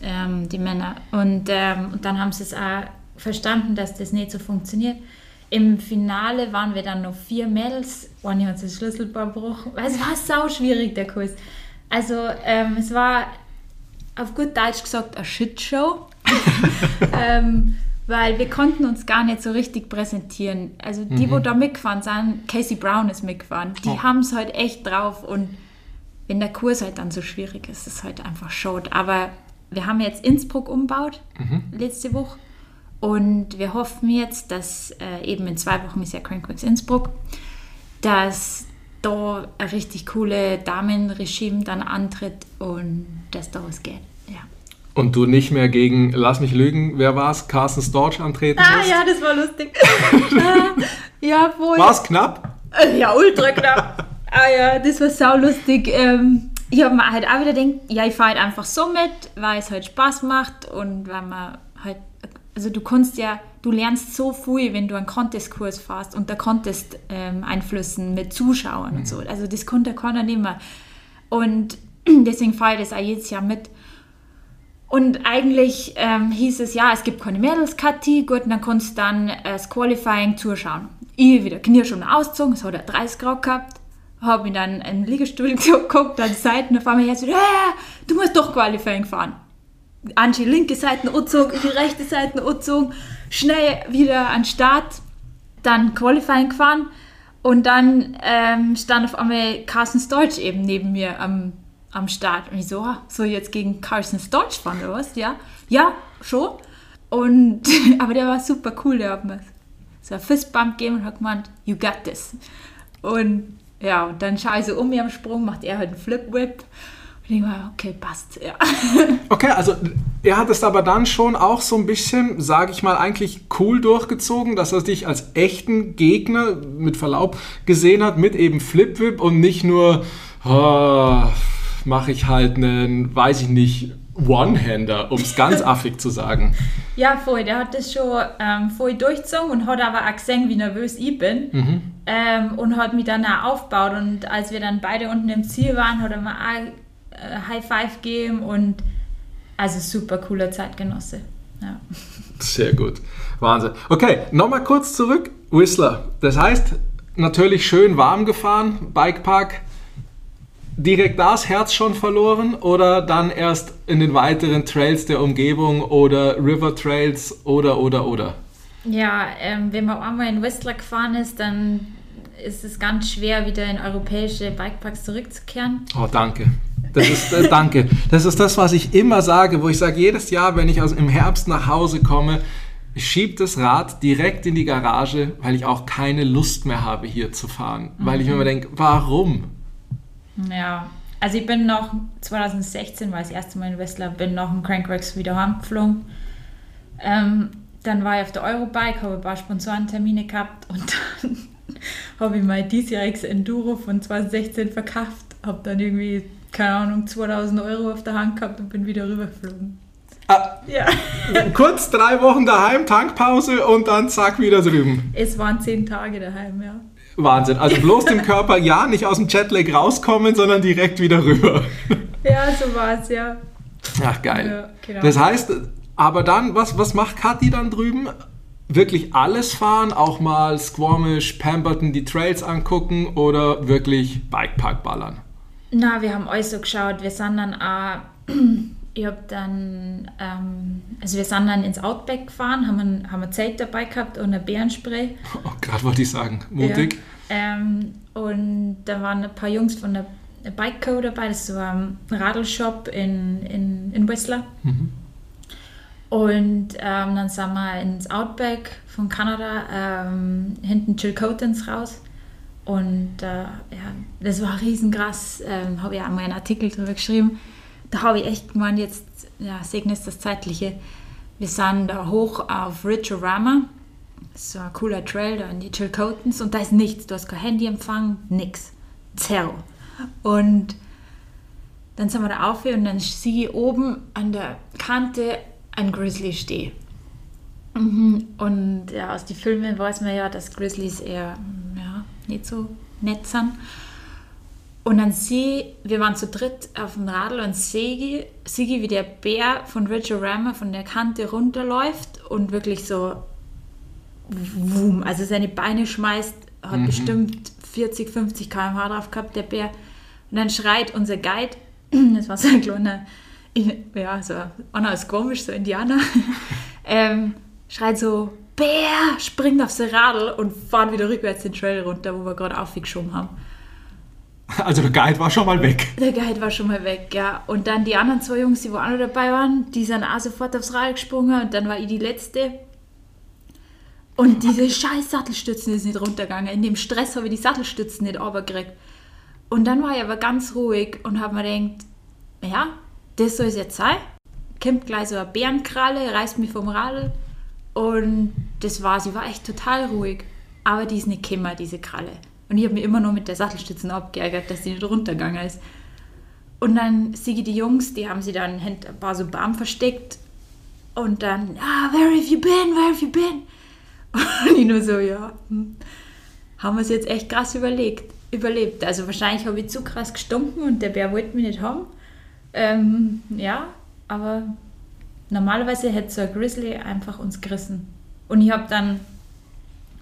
ähm, die Männer. Und, ähm, und dann haben sie es auch verstanden, dass das nicht so funktioniert. Im Finale waren wir dann noch vier Mädels. Eine hat das Schlüsselbein gebrochen. Es war sau schwierig, der Kurs. Also ähm, es war auf gut Deutsch gesagt eine Shitshow. ähm, weil wir konnten uns gar nicht so richtig präsentieren. Also die, mhm. wo da mitgefahren sind, Casey Brown ist mitgefahren, die oh. haben es halt echt drauf und wenn der Kurs halt dann so schwierig ist, ist es halt einfach schade. Aber wir haben jetzt Innsbruck umbaut, mhm. letzte Woche. Und wir hoffen jetzt, dass äh, eben in zwei Wochen ist ja Crankworks Innsbruck, dass da ein richtig coole Damenregime dann antritt und dass da was geht. Und du nicht mehr gegen, lass mich lügen, wer war es, Carsten Storch antreten Ah musst? ja, das war lustig. Ah, ja, wohl. War es knapp? Äh, ja, ultra knapp. ah ja, das war sau lustig. Ähm, ich habe mir halt auch wieder gedacht, ja, ich fahre halt einfach so mit, weil es halt Spaß macht und weil man halt, also du kannst ja, du lernst so viel, wenn du einen Contest-Kurs fährst und der Contest-Einflüssen ähm, mit Zuschauern mhm. und so. Also das konnte keiner nicht mehr. Und deswegen fahre ich das auch jedes Jahr mit. Und eigentlich ähm, hieß es, ja, es gibt keine Mädels-Kati, gut, und dann kannst du dann äh, das Qualifying zuschauen. Ich wieder Knie schon ausgezogen, es hat er 30 Grad gehabt, habe mir dann einen Liegestuhl geguckt, an die Seiten, auf einmal jetzt äh, du musst doch Qualifying fahren. Angie linke Seite angezogen, die rechte Seite angezogen, schnell wieder an den Start, dann Qualifying gefahren. Und dann ähm, stand auf einmal Carsten Storch eben neben mir am am Start. Und ich so, ah, so jetzt gegen Carson Storch fahren oder was? Ja, ja, schon. Und, aber der war super cool, der hat mir so ein Fistbump gegeben und hat gemeint, you got this. Und ja, und dann schaue ich so um mir am Sprung, macht er halt einen Flip-Whip. Und ich war, okay, passt, ja. Okay, also er hat es aber dann schon auch so ein bisschen, sage ich mal, eigentlich cool durchgezogen, dass er dich als echten Gegner mit Verlaub gesehen hat, mit eben Flip-Whip und nicht nur, oh, mache ich halt einen, weiß ich nicht, One-Hander, um es ganz affig zu sagen. Ja, voll. Der hat das schon ähm, voll durchgezogen und hat aber auch gesehen, wie nervös ich bin. Mhm. Ähm, und hat mich dann auch aufgebaut. Und als wir dann beide unten im Ziel waren, hat er mir auch äh, High Five gegeben und also super cooler Zeitgenosse. Ja. Sehr gut. Wahnsinn. Okay, nochmal kurz zurück. Whistler. Das heißt, natürlich schön warm gefahren, Bikepark direkt das Herz schon verloren oder dann erst in den weiteren Trails der Umgebung oder River Trails oder oder oder? Ja, ähm, wenn man einmal in Whistler gefahren ist, dann ist es ganz schwer, wieder in europäische Bikeparks zurückzukehren. Oh, danke. Das ist, äh, danke. Das ist das, was ich immer sage, wo ich sage, jedes Jahr, wenn ich aus, im Herbst nach Hause komme, schiebe das Rad direkt in die Garage, weil ich auch keine Lust mehr habe, hier zu fahren. Mhm. Weil ich mir immer denke, warum? Ja, Also ich bin noch 2016, war das erste Mal in Whistler, bin noch im Crankworks wieder heimgeflogen. Ähm, dann war ich auf der Eurobike, habe ein paar Sponsorentermine gehabt und dann habe ich mein diesjähriges Enduro von 2016 verkauft. Habe dann irgendwie, keine Ahnung, 2000 Euro auf der Hand gehabt und bin wieder rübergeflogen. Ah, ja. Kurz drei Wochen daheim, Tankpause und dann zack wieder drüben. Es waren zehn Tage daheim, ja. Wahnsinn. Also bloß dem Körper ja nicht aus dem Jetlag rauskommen, sondern direkt wieder rüber. Ja, so war es, ja. Ach, geil. Ja, genau. Das heißt, aber dann, was, was macht Kathi dann drüben? Wirklich alles fahren, auch mal Squamish, Pemberton, die Trails angucken oder wirklich Bikepark ballern? Na, wir haben alles so geschaut. Wir sind dann auch ich habe dann, ähm, also wir sind dann ins Outback gefahren, haben ein, haben ein Zelt dabei gehabt und ein Bärenspray. Oh, gerade wollte ich sagen, mutig. Ja, ähm, und da waren ein paar Jungs von der Bike Co. dabei, das war ein Radlshop in, in, in Whistler. Mhm. Und ähm, dann sind wir ins Outback von Kanada, ähm, hinten Chilcotins raus. Und äh, ja, das war riesenkrass, ähm, habe ich auch mal einen Artikel darüber geschrieben da habe ich echt gemeint, jetzt ja, segne es das Zeitliche. Wir sind da hoch auf Richorama. So ein cooler Trail da in die Chilcotins und da ist nichts. Du hast kein Handyempfang, nix. Zero. Und dann sind wir da auf und dann sehe ich oben an der Kante ein Grizzly stehen. Mhm. Und ja, aus den Filmen weiß man ja, dass Grizzlies eher ja, nicht so nett sind. Und dann sehe wir waren zu dritt auf dem Radl und sehe sehe wie der Bär von Richard Rammer von der Kante runterläuft und wirklich so wum, also seine Beine schmeißt, hat mhm. bestimmt 40, 50 km/h drauf gehabt, der Bär. Und dann schreit unser Guide, das war so ein kleiner, ja, so einer ist komisch, so Indianer, ähm, schreit so, Bär, springt auf sein Radl und fahren wieder rückwärts den Trail runter, wo wir gerade aufgeschoben haben. Also der Guide war schon mal weg. Der Guide war schon mal weg, ja. Und dann die anderen zwei Jungs, die wo auch noch dabei waren, die sind auch sofort aufs Rad gesprungen und dann war ich die Letzte. Und diese scheiß Sattelstützen ist nicht runtergegangen. In dem Stress habe ich die Sattelstützen nicht runtergekriegt. Und dann war ich aber ganz ruhig und habe mir gedacht, ja, das soll es jetzt sein. Kommt gleich so eine Bärenkralle, reißt mich vom Radl. Und das war, sie war echt total ruhig. Aber die ist nicht gekommen, diese Kralle. Und ich habe mir immer nur mit der Sattelstütze abgeärgert, dass sie nicht runtergegangen ist. Und dann ich die Jungs, die haben sie dann hinter ein paar so Baum versteckt. Und dann, ah, where have you been, where have you been? Und ich nur so, ja, hm, haben wir es jetzt echt krass überlegt, überlebt. Also wahrscheinlich habe ich zu krass gestunken und der Bär wollte mich nicht haben. Ähm, ja, aber normalerweise hätte so ein Grizzly einfach uns gerissen. Und ich habe dann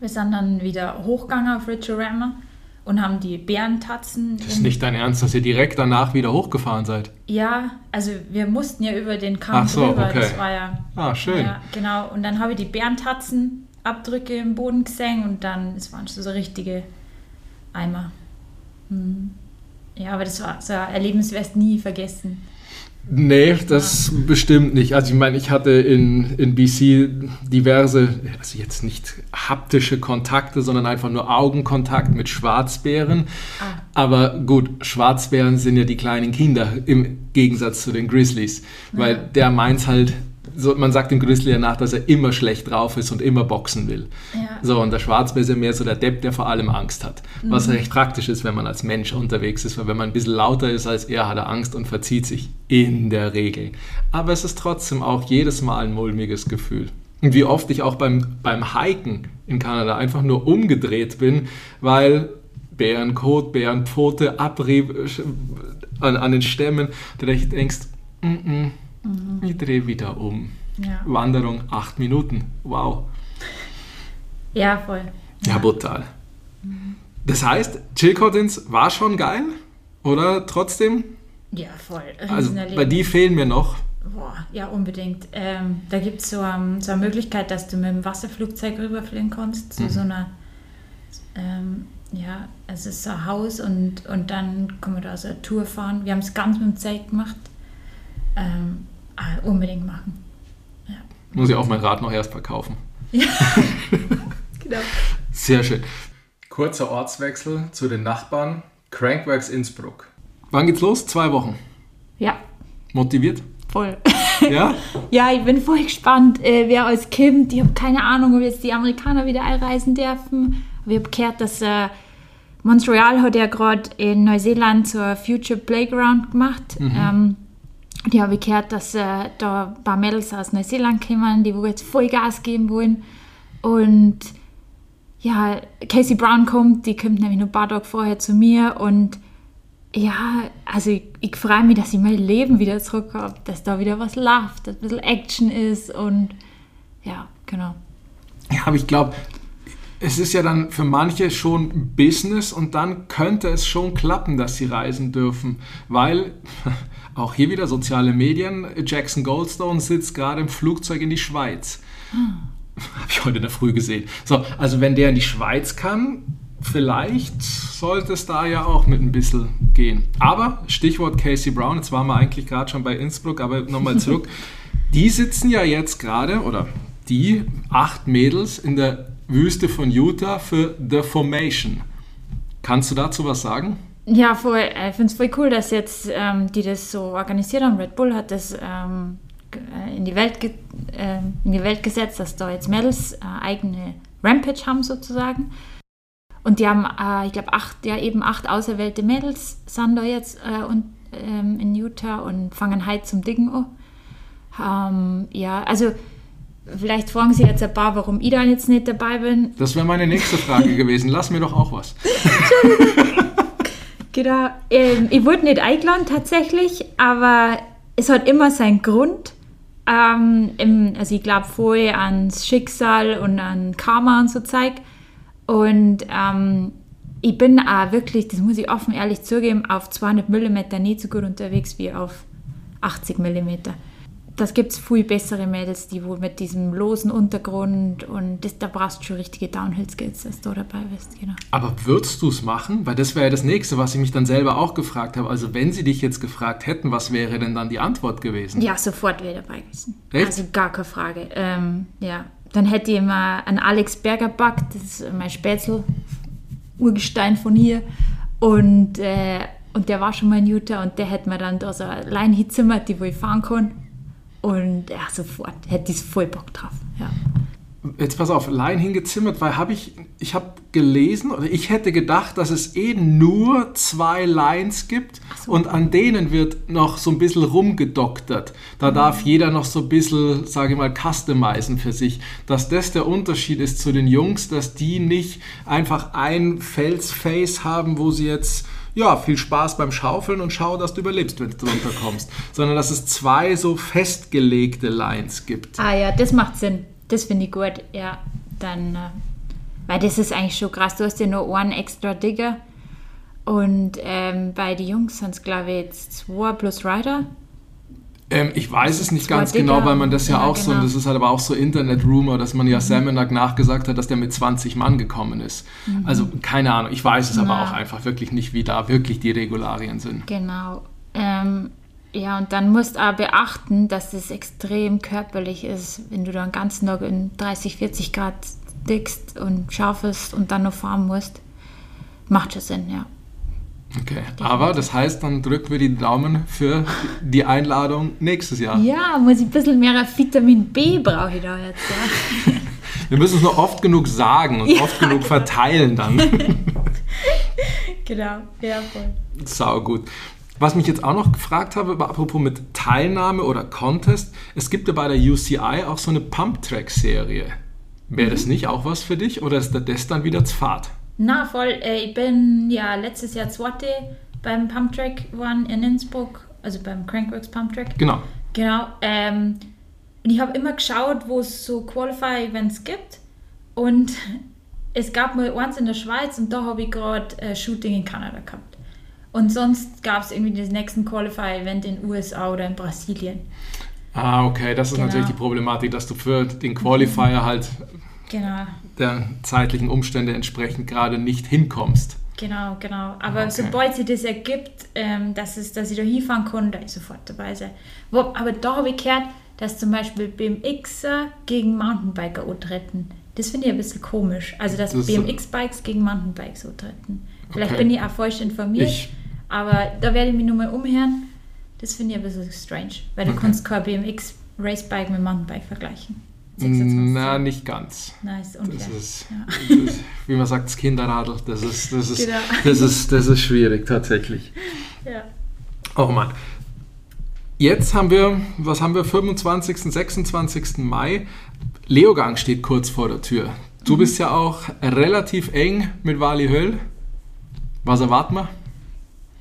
wir sind dann wieder hochgegangen auf Richarama und haben die Bärentatzen. Das ist nicht dein Ernst, dass ihr direkt danach wieder hochgefahren seid? Ja, also wir mussten ja über den Kamm Ach so, drüber. Okay. Das war ja. Ah, schön. Ja, genau. Und dann habe ich die Bärentatzen Abdrücke im Boden gesehen und dann, es waren schon so richtige Eimer. Hm. Ja, aber das war so ein Erlebnis, wirst nie vergessen. Nee, das bestimmt nicht. Also ich meine, ich hatte in, in BC diverse, also jetzt nicht haptische Kontakte, sondern einfach nur Augenkontakt mit Schwarzbären. Ah. Aber gut, Schwarzbären sind ja die kleinen Kinder im Gegensatz zu den Grizzlies, weil der meint halt so, man sagt dem Grizzly ja nach, dass er immer schlecht drauf ist und immer boxen will. Ja. So, und der Schwarzbär ist ja mehr so der Depp, der vor allem Angst hat. Mhm. Was recht praktisch ist, wenn man als Mensch unterwegs ist, weil wenn man ein bisschen lauter ist als er, hat er Angst und verzieht sich in der Regel. Aber es ist trotzdem auch jedes Mal ein mulmiges Gefühl. Und wie oft ich auch beim, beim Hiken in Kanada einfach nur umgedreht bin, weil Bärenkot, Bärenpfote, Abrieb an, an den Stämmen, da denkst, mm -mm, Mhm. Ich drehe wieder um. Ja. Wanderung acht Minuten. Wow. Ja, voll. Ja, ja brutal. Mhm. Das heißt, Chilcottins war schon geil, oder trotzdem? Ja, voll. Also bei die fehlen mir noch. Boah, ja, unbedingt. Ähm, da gibt es so, um, so, eine Möglichkeit, dass du mit dem Wasserflugzeug rüberfliegen kannst, zu mhm. so einer, ähm, ja, es ist so ein Haus und, und dann können wir da so eine Tour fahren. Wir haben es ganz mit dem Zelt gemacht. Ähm, unbedingt machen. Ja. Muss ich auch mein Rad noch erst verkaufen. Ja, genau. Sehr schön. Kurzer Ortswechsel zu den Nachbarn. Crankworks Innsbruck. Wann geht's los? Zwei Wochen. Ja, Motiviert? voll. Ja? ja, ich bin voll gespannt, äh, wer als Kind, ich habe keine Ahnung, ob jetzt die Amerikaner wieder einreisen dürfen. Aber ich habe gehört, dass äh, Montreal hat ja gerade in Neuseeland zur Future Playground gemacht. Ähm, die habe ich gehört, dass äh, da ein paar Mädels aus Neuseeland kommen, die jetzt voll Gas geben wollen. Und ja, Casey Brown kommt, die kommt nämlich nur ein paar Tage vorher zu mir und ja, also ich, ich freue mich, dass ich mein Leben wieder zurück habe, dass da wieder was läuft, dass ein bisschen Action ist und ja, genau. Ja, aber ich glaube, es ist ja dann für manche schon Business und dann könnte es schon klappen, dass sie reisen dürfen, weil auch hier wieder soziale Medien, Jackson Goldstone sitzt gerade im Flugzeug in die Schweiz. Habe ich heute in der Früh gesehen. So, also wenn der in die Schweiz kann, vielleicht sollte es da ja auch mit ein bisschen gehen. Aber Stichwort Casey Brown, jetzt waren wir eigentlich gerade schon bei Innsbruck, aber nochmal zurück. Die sitzen ja jetzt gerade, oder die acht Mädels in der Wüste von Utah für The Formation. Kannst du dazu was sagen? Ja, voll, äh, ich finde es voll cool, dass jetzt ähm, die das so organisiert haben. Red Bull hat das ähm, äh, in, die Welt ähm, in die Welt gesetzt, dass da jetzt Mädels äh, eigene Rampage haben sozusagen. Und die haben, äh, ich glaube, acht, ja eben acht auserwählte Mädels sind da jetzt äh, und, ähm, in Utah und fangen heute zum Diggen an. Ähm, ja, also vielleicht fragen Sie jetzt ein paar, warum ich da jetzt nicht dabei bin. Das wäre meine nächste Frage gewesen. Lass mir doch auch was. Genau. Ähm, ich wurde nicht eingeladen tatsächlich, aber es hat immer seinen Grund. Ähm, im, also ich glaube voll ans Schicksal und an Karma und so Zeug. Und ähm, ich bin auch wirklich, das muss ich offen ehrlich zugeben, auf 200 mm nicht so gut unterwegs wie auf 80 mm. Das gibt es viel bessere Mädels, die wohl mit diesem losen Untergrund und das, da brauchst du schon richtige Downhill-Skills, dass du dabei bist. Genau. Aber würdest du es machen? Weil das wäre ja das Nächste, was ich mich dann selber auch gefragt habe. Also wenn sie dich jetzt gefragt hätten, was wäre denn dann die Antwort gewesen? Ja, sofort wäre ich dabei gewesen. Echt? Also gar keine Frage. Ähm, ja. Dann hätte ich mal einen Alex Berger backt, das ist mein Spätzl, Urgestein von hier. Und, äh, und der war schon mal in Utah und der hätte mir dann da so eine Line hingezimmert, die wo ich fahren kann. Und ja, sofort hätte ich voll Bock drauf. Ja. Jetzt pass auf, Line hingezimmert, weil habe ich, ich habe gelesen oder ich hätte gedacht, dass es eh nur zwei Lines gibt so. und an denen wird noch so ein bisschen rumgedoktert. Da darf jeder noch so ein bisschen, sage ich mal, customizen für sich. Dass das der Unterschied ist zu den Jungs, dass die nicht einfach ein Felsface haben, wo sie jetzt ja, viel Spaß beim Schaufeln und schau, dass du überlebst, wenn du drunter kommst. Sondern dass es zwei so festgelegte Lines gibt. Ah ja, das macht Sinn. Das finde ich gut. Ja, dann, äh, weil das ist eigentlich schon krass. Du hast ja nur einen extra Digger. Und ähm, bei den Jungs sind es, glaube ich, jetzt zwei plus Rider. Ähm, ich weiß es nicht ganz genau, weil man das ja, Ja, auch so, genau. das ist halt aber auch so Internet-Rumor, dass man ja Samenak nachgesagt hat, dass der mit 20 Mann gekommen ist. Also keine Ahnung, ich weiß es aber Na. auch einfach wirklich nicht, wie da wirklich die Regularien sind. Genau. Ähm, ja, und dann musst du auch beachten, dass es extrem körperlich ist, wenn du da den ganzen Tag in 30, 40 Grad dickst und schaufelst und dann noch fahren musst. Macht schon Sinn, ja. Okay, aber das heißt, dann drücken wir die Daumen für die Einladung nächstes Jahr. Ja, muss ich ein bisschen mehr Vitamin B brauche ich da jetzt, ja. Wir müssen es nur oft genug sagen und oft genug verteilen dann. genau, ja, voll. Sau gut. Was mich jetzt auch noch gefragt habe, war apropos mit Teilnahme oder Contest, es gibt ja bei der UCI auch so eine Pump-Track-Serie. Wäre das nicht auch was für dich oder ist das dann wieder zu Fahrt? Na, voll. Äh, ich bin ja letztes Jahr zweite beim Pumptrack geworden in Innsbruck, also beim Crankworks Pumptrack. Genau. Genau. Ähm, und ich habe immer geschaut, wo es so Qualify-Events gibt. Und es gab mal eins in der Schweiz und da habe ich gerade äh, Shooting in Kanada gehabt. Und sonst gab es irgendwie das nächsten Qualify-Event in USA oder in Brasilien. Ah, okay, das ist Genau. natürlich die Problematik, dass du für den Qualifier halt Genau, der zeitlichen Umstände entsprechend gerade nicht hinkommmst. genau, genau. Aber Okay. sobald sich das ergibt, ähm, dass, es, dass ich da hinfahren kann, da ich sofort dabei sein. Wo, aber da habe ich gehört, dass zum Beispiel BMXer gegen Mountainbiker antreten. Das finde ich ein bisschen komisch. Also, dass Das- BMX-Bikes gegen Mountainbikes antreten. Vielleicht Okay. bin ich auch falsch informiert. Ich Aber da werde ich mich nochmal umhören. Das finde ich ein bisschen strange, weil du Okay. kannst kein BMX Racebike mit Mountainbike vergleichen. Na, nicht ganz. Nein, ist Das ist, Ja. das, wie man sagt, das Kinderradl. Das ist, das ist, Genau. das ist, das ist schwierig tatsächlich. Ja. Oh Mann. Jetzt haben wir, was haben wir, 25., 26. Mai. Leogang steht kurz vor der Tür. Du bist ja auch relativ eng mit Wally Höll. Was erwarten wir?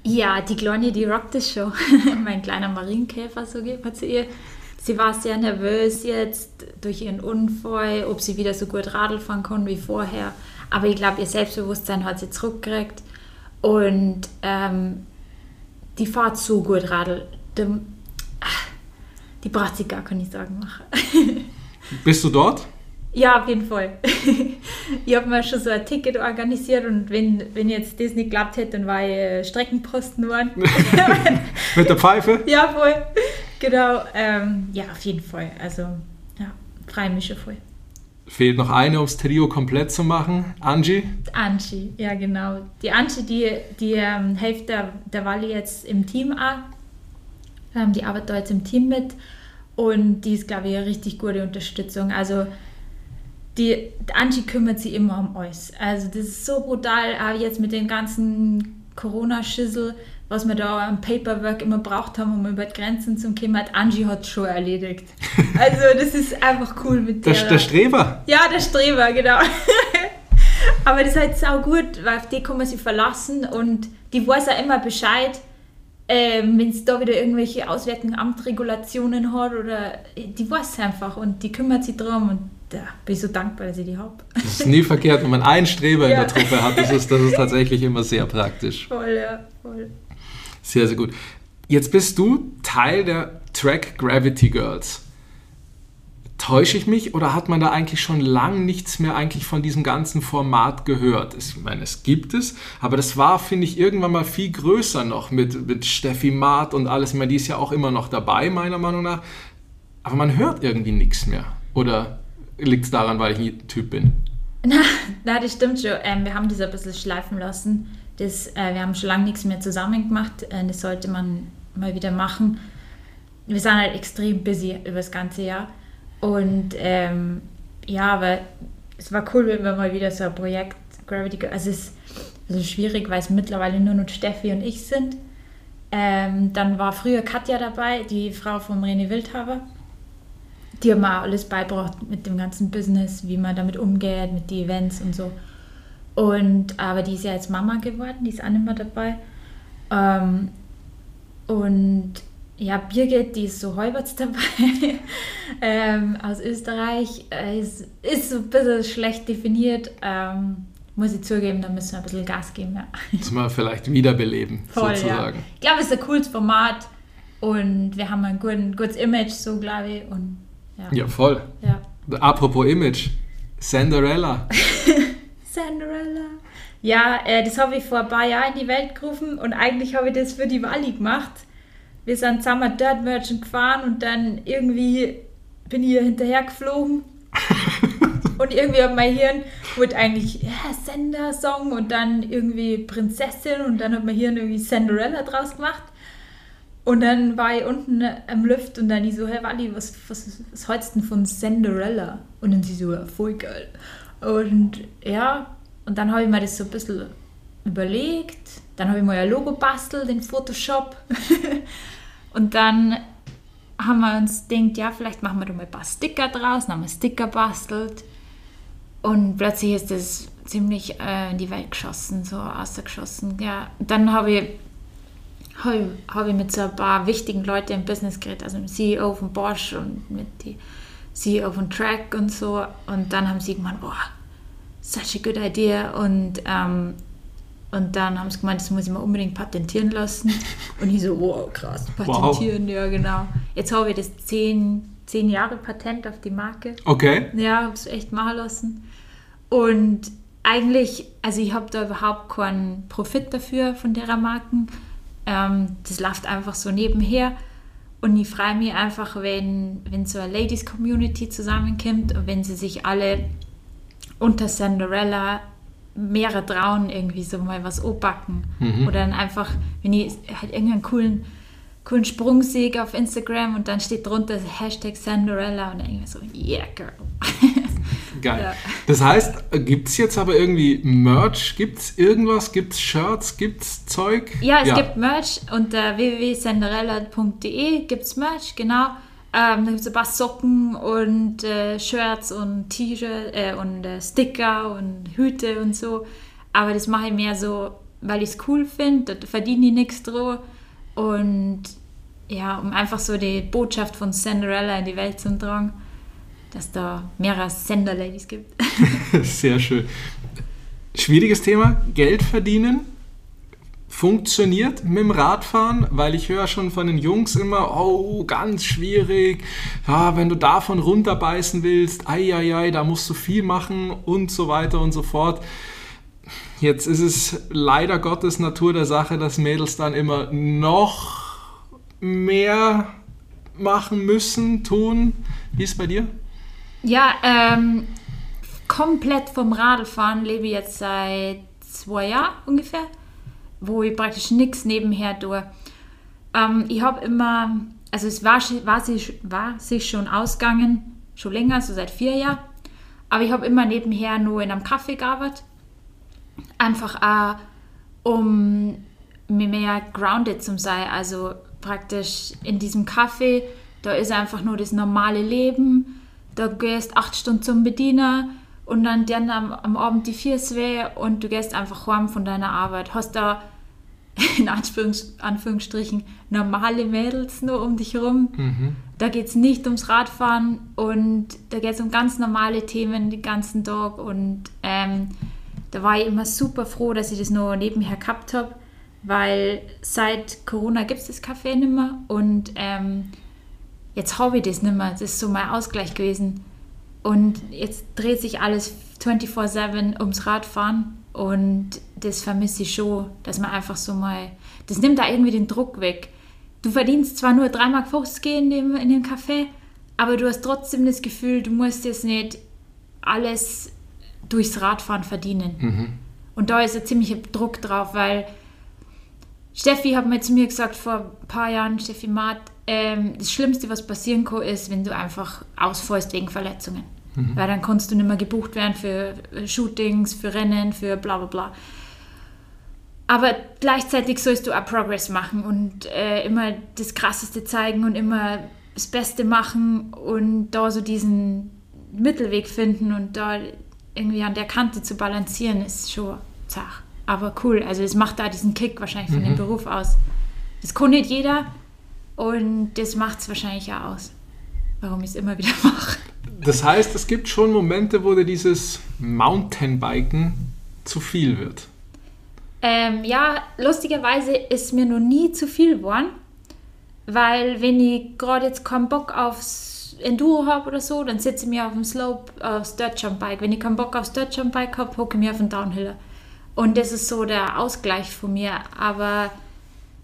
Ja, die Kleine, die rockt es schon. mein kleiner Marienkäfer, so geht man zu ihr. Sie war sehr nervös jetzt durch ihren Unfall, ob sie wieder so gut Radl fahren kann wie vorher. Aber ich glaube, ihr Selbstbewusstsein hat sie zurückgekriegt. Und ähm, die fährt so gut Radl. Die, ah, die braucht sie gar keine Sorgen machen. Bist du dort? Ja, auf jeden Fall. ich habe mir schon so ein Ticket organisiert und wenn, wenn jetzt das nicht geklappt hätte, dann war ich äh, Streckenposten geworden. Mit der Pfeife? ja, voll. Genau. Ähm, ja, auf jeden Fall. Also, ja, freue mich schon voll. Fehlt noch eine, um das Trio komplett zu machen. Angie? Angie, ja genau. Die Angie, die, die ähm, hilft der, der Wally jetzt im Team auch. Ähm, die arbeitet da jetzt im Team mit und die ist, glaube ich, eine richtig gute Unterstützung. Also die, die Angie kümmert sich immer um alles. Also das ist so brutal, auch jetzt mit den ganzen Corona-Schissel, was wir da am Paperwork immer braucht haben, um über die Grenzen zu kommen, hat Angie hat schon erledigt. Also das ist einfach cool mit Der, der. der Streber? Ja, der Streber, genau. Aber das ist halt sau gut, weil auf die kann man sich verlassen und die weiß auch immer Bescheid, ähm, wenn es da wieder irgendwelche Auswärtigen Amtregulationen hat oder die weiß einfach und die kümmert sich drum und da bin ich so dankbar, dass ich die habe. Das ist nie verkehrt, wenn man einen Streber in Ja. der Truppe hat. Das ist, das ist tatsächlich immer sehr praktisch. Voll, ja, voll. Sehr, sehr gut. Jetzt bist du Teil der Track Gravity Girls. Täusche ich mich oder hat man da eigentlich schon lang nichts mehr eigentlich von diesem ganzen Format gehört? Ich meine, es gibt es, aber das war, finde ich, irgendwann mal viel größer noch mit, mit Steffi Maat und alles. Ich meine, die ist ja auch immer noch dabei, meiner Meinung nach. Aber man hört irgendwie nichts mehr. Oder liegt es daran, weil ich nie Typ bin? Na, na, das stimmt schon. Ähm, wir haben das ein bisschen schleifen lassen. Das, äh, wir haben schon lange nichts mehr zusammen gemacht. Äh, das sollte man mal wieder machen. Wir sind halt extrem busy über das ganze Jahr. Und ähm, ja, aber es war cool, wenn wir mal wieder so ein Projekt Gravity Girl. Also es ist also schwierig, weil es mittlerweile nur noch Steffi und ich sind. Ähm, dann war früher Katja dabei, die Frau von René Wildhaber. Die hat mir alles beibracht mit dem ganzen Business, wie man damit umgeht, mit den Events und so. Und aber die ist ja jetzt Mama geworden, die ist auch nicht mehr dabei. Ähm, und ja, Birgit, die ist so halbwegs dabei, ähm, aus Österreich, äh, ist, ist so ein bisschen schlecht definiert. Ähm, muss ich zugeben, da müssen wir ein bisschen Gas geben. Ja. Das mal vielleicht wiederbeleben, Voll, ja. sozusagen. Ich glaube, es ist ein cooles Format und wir haben ein guten, gutes Image, so glaube ich. Und ja. Ja, voll. ja. Apropos Image. Cinderella. Cinderella. Ja, äh, das habe ich vor ein paar Jahren in die Welt gerufen und eigentlich habe ich das für die Wally gemacht. Wir sind zusammen Dirt Merchant gefahren und dann irgendwie bin ich hinterher geflogen. und irgendwie hat mein Hirn wollte eigentlich ja, Sender-Song und dann irgendwie Prinzessin und dann hat mein Hirn irgendwie Cinderella draus gemacht. Und dann war ich unten am Lift und dann ich so, hey Wally, was, was, was hältst du denn von Cinderella? Und dann sie so, ja, voll geil. Und ja, und dann habe ich mir das so ein bisschen überlegt. Dann habe ich mal ein Logo bastelt in Photoshop. und dann haben wir uns gedacht, ja, vielleicht machen wir da mal ein paar Sticker draus. Dann haben wir Sticker bastelt. Und plötzlich ist das ziemlich äh, in die Welt geschossen, so ausgeschossen. Ja, dann habe ich, habe ich, habe ich mit so ein paar wichtigen Leuten im Business geredet, also mit dem CEO von Bosch und mit dem CEO von Track und so. Und dann haben sie gemeint, boah, such a good idea. Und, ähm, und dann haben sie gemeint, das muss ich mal unbedingt patentieren lassen. Und ich so, wow, krass, patentieren, ja genau. Jetzt habe ich das zehn, zehn Jahre Patent auf die Marke. Okay. Ja, habe es echt machen lassen. Und eigentlich, also ich habe da überhaupt keinen Profit dafür von der Marken. Ähm, das läuft einfach so nebenher. Und ich freue mich einfach, wenn, wenn so eine Ladies-Community zusammenkommt und wenn sie sich alle unter Cinderella mehrere trauen, irgendwie so mal was anpacken. Mhm. Oder dann einfach, wenn ich halt irgendeinen coolen, coolen Sprung sehe auf Instagram und dann steht drunter Hashtag Cinderella und dann irgendwie so, yeah, girl. Geil. Ja. Das heißt, gibt es jetzt aber irgendwie Merch? Gibt es irgendwas? Gibt es Shirts? Gibt es Zeug? Ja, es ja. gibt Merch. Unter www.cinderella.de gibt es Merch, genau. Ähm, da gibt es ein paar Socken und äh, Shirts und T-Shirts äh, und äh, Sticker und Hüte und so. Aber das mache ich mehr so, weil ich es cool finde. Da verdiene ich nichts drauf. Und ja, um einfach so die Botschaft von Cinderella in die Welt zu tragen dass da mehrere Sender-Ladies gibt. Sehr schön. Schwieriges Thema, Geld verdienen. Funktioniert mit dem Radfahren, weil ich höre schon von den Jungs immer, oh, ganz schwierig, ja, wenn du davon runterbeißen willst, ei, ei, ei, da musst du viel machen und so weiter und so fort. Jetzt ist es leider Gottes Natur der Sache, dass Mädels dann immer noch mehr machen müssen, tun. Wie ist es bei dir? Ja, ähm, komplett vom Radfahren lebe ich jetzt seit zwei Jahren ungefähr, wo ich praktisch nichts nebenher tue. Ähm, ich habe immer, also es war, war, sich, war sich schon ausgegangen, schon länger, so seit vier Jahren, aber ich habe immer nebenher nur in einem Kaffee gearbeitet. Einfach auch, um mir mehr grounded zu sein, also praktisch in diesem Kaffee, da ist einfach nur das normale Leben da gehst acht Stunden zum Bediener und dann, dann am, am Abend die vier zwei und du gehst einfach heim von deiner Arbeit. Hast da in Anführungs Anführungsstrichen normale Mädels nur um dich herum. Mhm. Da geht es nicht ums Radfahren und da geht es um ganz normale Themen den ganzen Tag. Und ähm, da war ich immer super froh, dass ich das nur nebenher gehabt habe, weil seit Corona gibt es das Café nicht mehr und ähm, jetzt habe ich das nicht mehr. Das ist so mein Ausgleich gewesen. Und jetzt dreht sich alles 24-7 ums Radfahren. Und das vermisse ich schon, dass man einfach so mal. Das nimmt da irgendwie den Druck weg. Du verdienst zwar nur 3,50 Mark in dem, in dem Café, aber du hast trotzdem das Gefühl, du musst jetzt nicht alles durchs Radfahren verdienen. Mhm. Und da ist ein ziemlicher Druck drauf, weil Steffi hat mir zu mir gesagt vor ein paar Jahren, Steffi Maat, ähm, das Schlimmste, was passieren kann, ist, wenn du einfach ausfällst wegen Verletzungen. Mhm. Weil dann kannst du nicht mehr gebucht werden für Shootings, für Rennen, für bla bla bla. Aber gleichzeitig sollst du auch Progress machen und äh, immer das Krasseste zeigen und immer das Beste machen und da so diesen Mittelweg finden und da irgendwie an der Kante zu balancieren, ist schon zart. Aber cool, also es macht da diesen Kick wahrscheinlich von mhm. dem Beruf aus. Das kann nicht jeder, und das macht es wahrscheinlich auch aus, warum ich es immer wieder mache. Das heißt, es gibt schon Momente, wo dir dieses Mountainbiken zu viel wird. Ähm, ja, lustigerweise ist mir noch nie zu viel geworden, weil wenn ich gerade jetzt keinen Bock aufs Enduro habe oder so, dann sitze ich mir auf dem Slope aufs Dirt Jump Bike. Wenn ich keinen Bock aufs Dirt Jump Bike habe, hocke ich mir auf den Downhiller. Und das ist so der Ausgleich von mir. Aber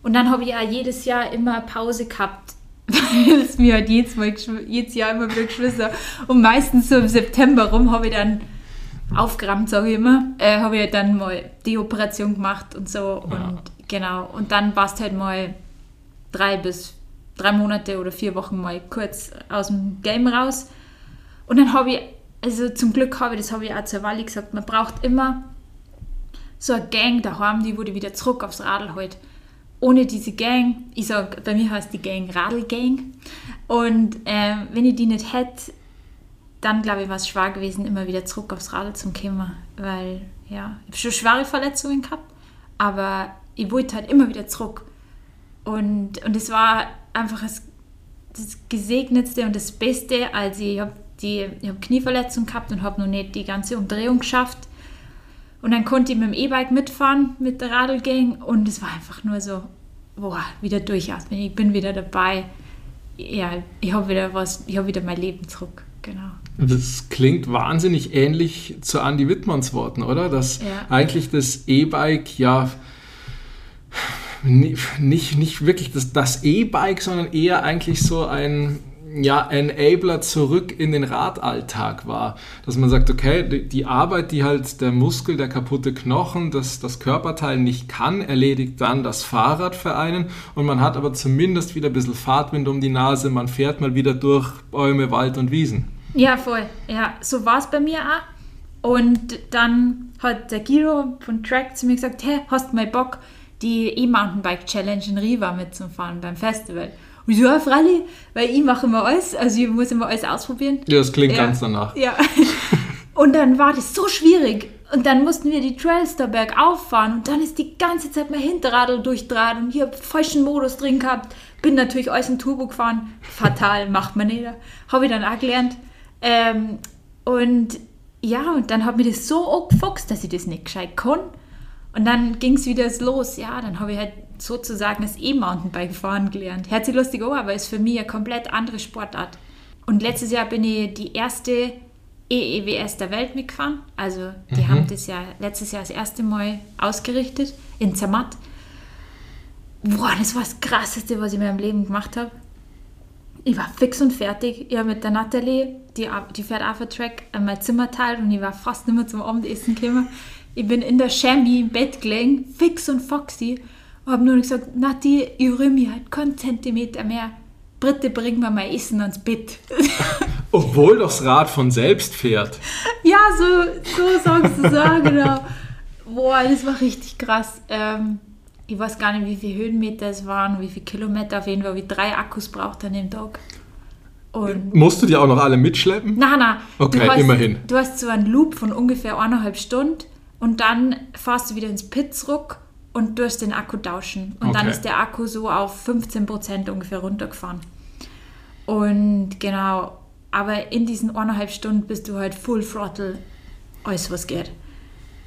und dann habe ich auch jedes Jahr immer Pause gehabt, weil es mir halt jedes, Mal, jedes Jahr immer wieder geschwissen. Und meistens so im September rum habe ich dann aufgerammt, sage ich immer, äh, habe ich dann mal die Operation gemacht und so. Ja. Und genau. Und dann warst halt mal drei bis drei Monate oder vier Wochen mal kurz aus dem Game raus. Und dann habe ich, also zum Glück habe ich, das habe ich auch zur Wally gesagt, man braucht immer so eine Gang daheim, die wurde wieder zurück aufs Radl halt ohne diese Gang, ich sage, bei mir heißt die Gang Radlgang. Und äh, wenn ich die nicht hätte, dann glaube ich, war es schwer gewesen, immer wieder zurück aufs Radl zu kommen. Weil, ja, ich habe schon schwere Verletzungen gehabt, aber ich wollte halt immer wieder zurück. Und, und es war einfach das, das Gesegnetste und das Beste, als ich habe die ich hab Knieverletzung gehabt und habe noch nicht die ganze Umdrehung geschafft. Und dann konnte ich mit dem E-Bike mitfahren, mit der Radlgang und es war einfach nur so, boah, wieder durchatmen, ich bin wieder dabei. Ja, ich habe wieder was, ich habe wieder mein Leben zurück, genau. Das klingt wahnsinnig ähnlich zu Andy Wittmanns Worten, oder? Dass ja. eigentlich das E-Bike ja nicht, nicht wirklich das, das E-Bike, sondern eher eigentlich so ein ja, Enabler zurück in den Radalltag war. Dass man sagt, okay, die Arbeit, die halt der Muskel, der kaputte Knochen, das, das Körperteil nicht kann, erledigt dann das Fahrrad für einen und man hat aber zumindest wieder ein bisschen Fahrtwind um die Nase, man fährt mal wieder durch Bäume, Wald und Wiesen. Ja, voll. Ja, so war es bei mir auch. Und dann hat der Giro von Track zu mir gesagt, hey, hast du mal Bock, die E-Mountainbike Challenge in Riva mitzufahren beim Festival? Und ich so, ja, Fralli, weil ich mache immer alles, also ich muss immer alles ausprobieren. Ja, das klingt Ja. ganz danach. Ja. Und dann war das so schwierig. Und dann mussten wir die Trails da bergauf fahren. Und dann ist die ganze Zeit mein Hinterradl durchdraht. Und ich habe falschen Modus drin gehabt. Bin natürlich alles im Turbo gefahren. Fatal, macht man nicht. Habe ich dann auch gelernt. Ähm, und ja, und dann hat mir das so angefuchst, dass ich das nicht gescheit kann. Und dann ging es wieder los. Ja, dann habe ich halt sozusagen das E-Mountainbike fahren gelernt. Hört sich lustig an, aber ist für mich eine komplett andere Sportart. Und letztes Jahr bin ich die erste EEWS der Welt mitgefahren. Also die haben das ja letztes Jahr das erste Mal ausgerichtet in Zermatt. Boah, das war das Krasseste, was ich in meinem Leben gemacht habe. Ich war fix und fertig. Ich habe mit der Natalie, die, die fährt auf der Track, äh, mein Zimmer teilt und ich war fast nicht mehr zum Abendessen gekommen. Ich bin in der Chemie im Bett gelegen, fix und foxy, und habe nur gesagt, Nati, ich rühre mich halt keinen Zentimeter mehr. Britte, bring mir mein Essen ans Bett. Obwohl das Rad von selbst fährt. Ja, so, so sagst du auch, genau. Boah, das war richtig krass. Ähm, ich weiß gar nicht, wie viele Höhenmeter es waren, wie viele Kilometer. Auf jeden Fall, wie drei Akkus braucht an dem Tag. Und Musst du die auch noch alle mitschleppen? na, na. Okay, du hast, immerhin. Du hast so einen Loop von ungefähr eineinhalb Stunden und dann fahrst du wieder ins Pit zurück und durchst den Akku tauschen. Und dann Okay. ist der Akku so auf 15% ungefähr runtergefahren. Und genau, aber in diesen eineinhalb Stunden bist du halt Full Throttle, alles was geht.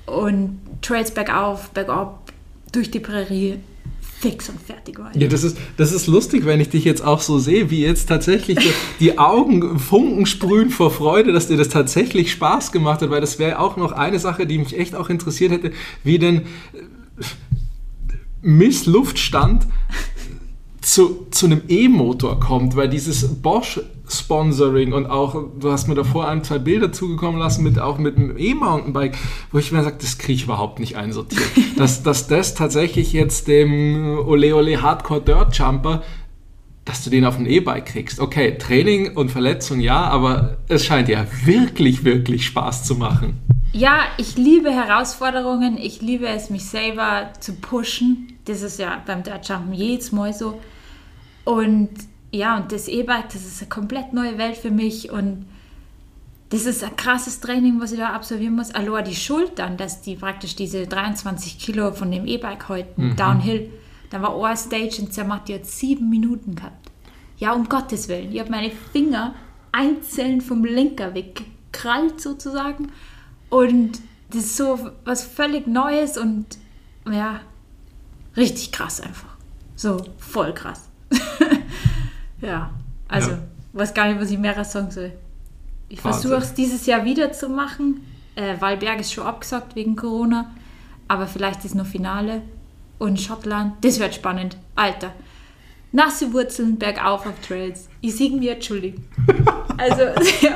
Und Trails bergauf, bergab, durch die Prärie, fix und fertig war. Ja, das ist, das ist lustig, wenn ich dich jetzt auch so sehe, wie jetzt tatsächlich so die Augen Funken sprühen vor Freude, dass dir das tatsächlich Spaß gemacht hat, weil das wäre auch noch eine Sache, die mich echt auch interessiert hätte, wie denn äh, Miss Luftstand zu, zu einem E-Motor kommt, weil dieses Bosch-Sponsoring und auch, du hast mir davor ein, zwei Bilder zugekommen lassen, mit, auch mit einem E-Mountainbike, wo ich mir sage, das kriege ich überhaupt nicht einsortiert. dass, dass das tatsächlich jetzt dem Ole Ole Hardcore Dirt Jumper, dass du den auf ein E-Bike kriegst. Okay, Training und Verletzung ja, aber es scheint ja wirklich, wirklich Spaß zu machen. Ja, ich liebe Herausforderungen. Ich liebe es, mich selber zu pushen. Das ist ja beim Dirt Jumpen jedes Mal so. Und ja, und das E-Bike, das ist eine komplett neue Welt für mich. Und das ist ein krasses Training, was ich da absolvieren muss. Allein die Schultern, dass die praktisch diese 23 Kilo von dem E-Bike halten, Downhill. Da war eine Stage in Zermatt, die hat sieben Minuten gehabt. Ja, um Gottes Willen. Ich habe meine Finger einzeln vom Lenker weggekrallt sozusagen. Und das ist so was völlig Neues und ja, richtig krass einfach. So, voll krass. ja, also, Ja. weiß gar nicht, was ich mehr sagen soll. Ich versuche es dieses Jahr wieder zu machen. Äh, Wallberg ist schon abgesagt wegen Corona, aber vielleicht ist noch Finale. Und Schottland, das wird spannend. Alter, nasse Wurzeln bergauf auf Trails. Ich sehe mir entschuldigen. Also, ja.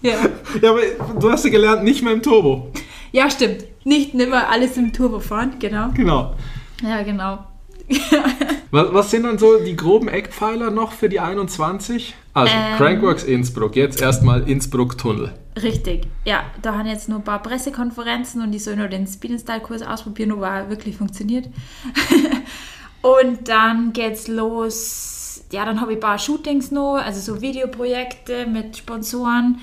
ja. Ja, aber du hast ja gelernt, nicht mehr im Turbo. Ja, stimmt. Nicht nimmer alles im Turbo fahren, genau. Genau. Ja, genau. Was, was sind dann so die groben Eckpfeiler noch für die 21? Also Ähm. Crankworks Innsbruck, jetzt erstmal Innsbruck-Tunnel. Richtig. Ja, da haben jetzt nur ein paar Pressekonferenzen und ich soll nur den Spin-Style-Kurs ausprobieren, ob er wirklich funktioniert. und dann geht's los. Ja, dann habe ich ein paar Shootings noch, also so Videoprojekte mit Sponsoren.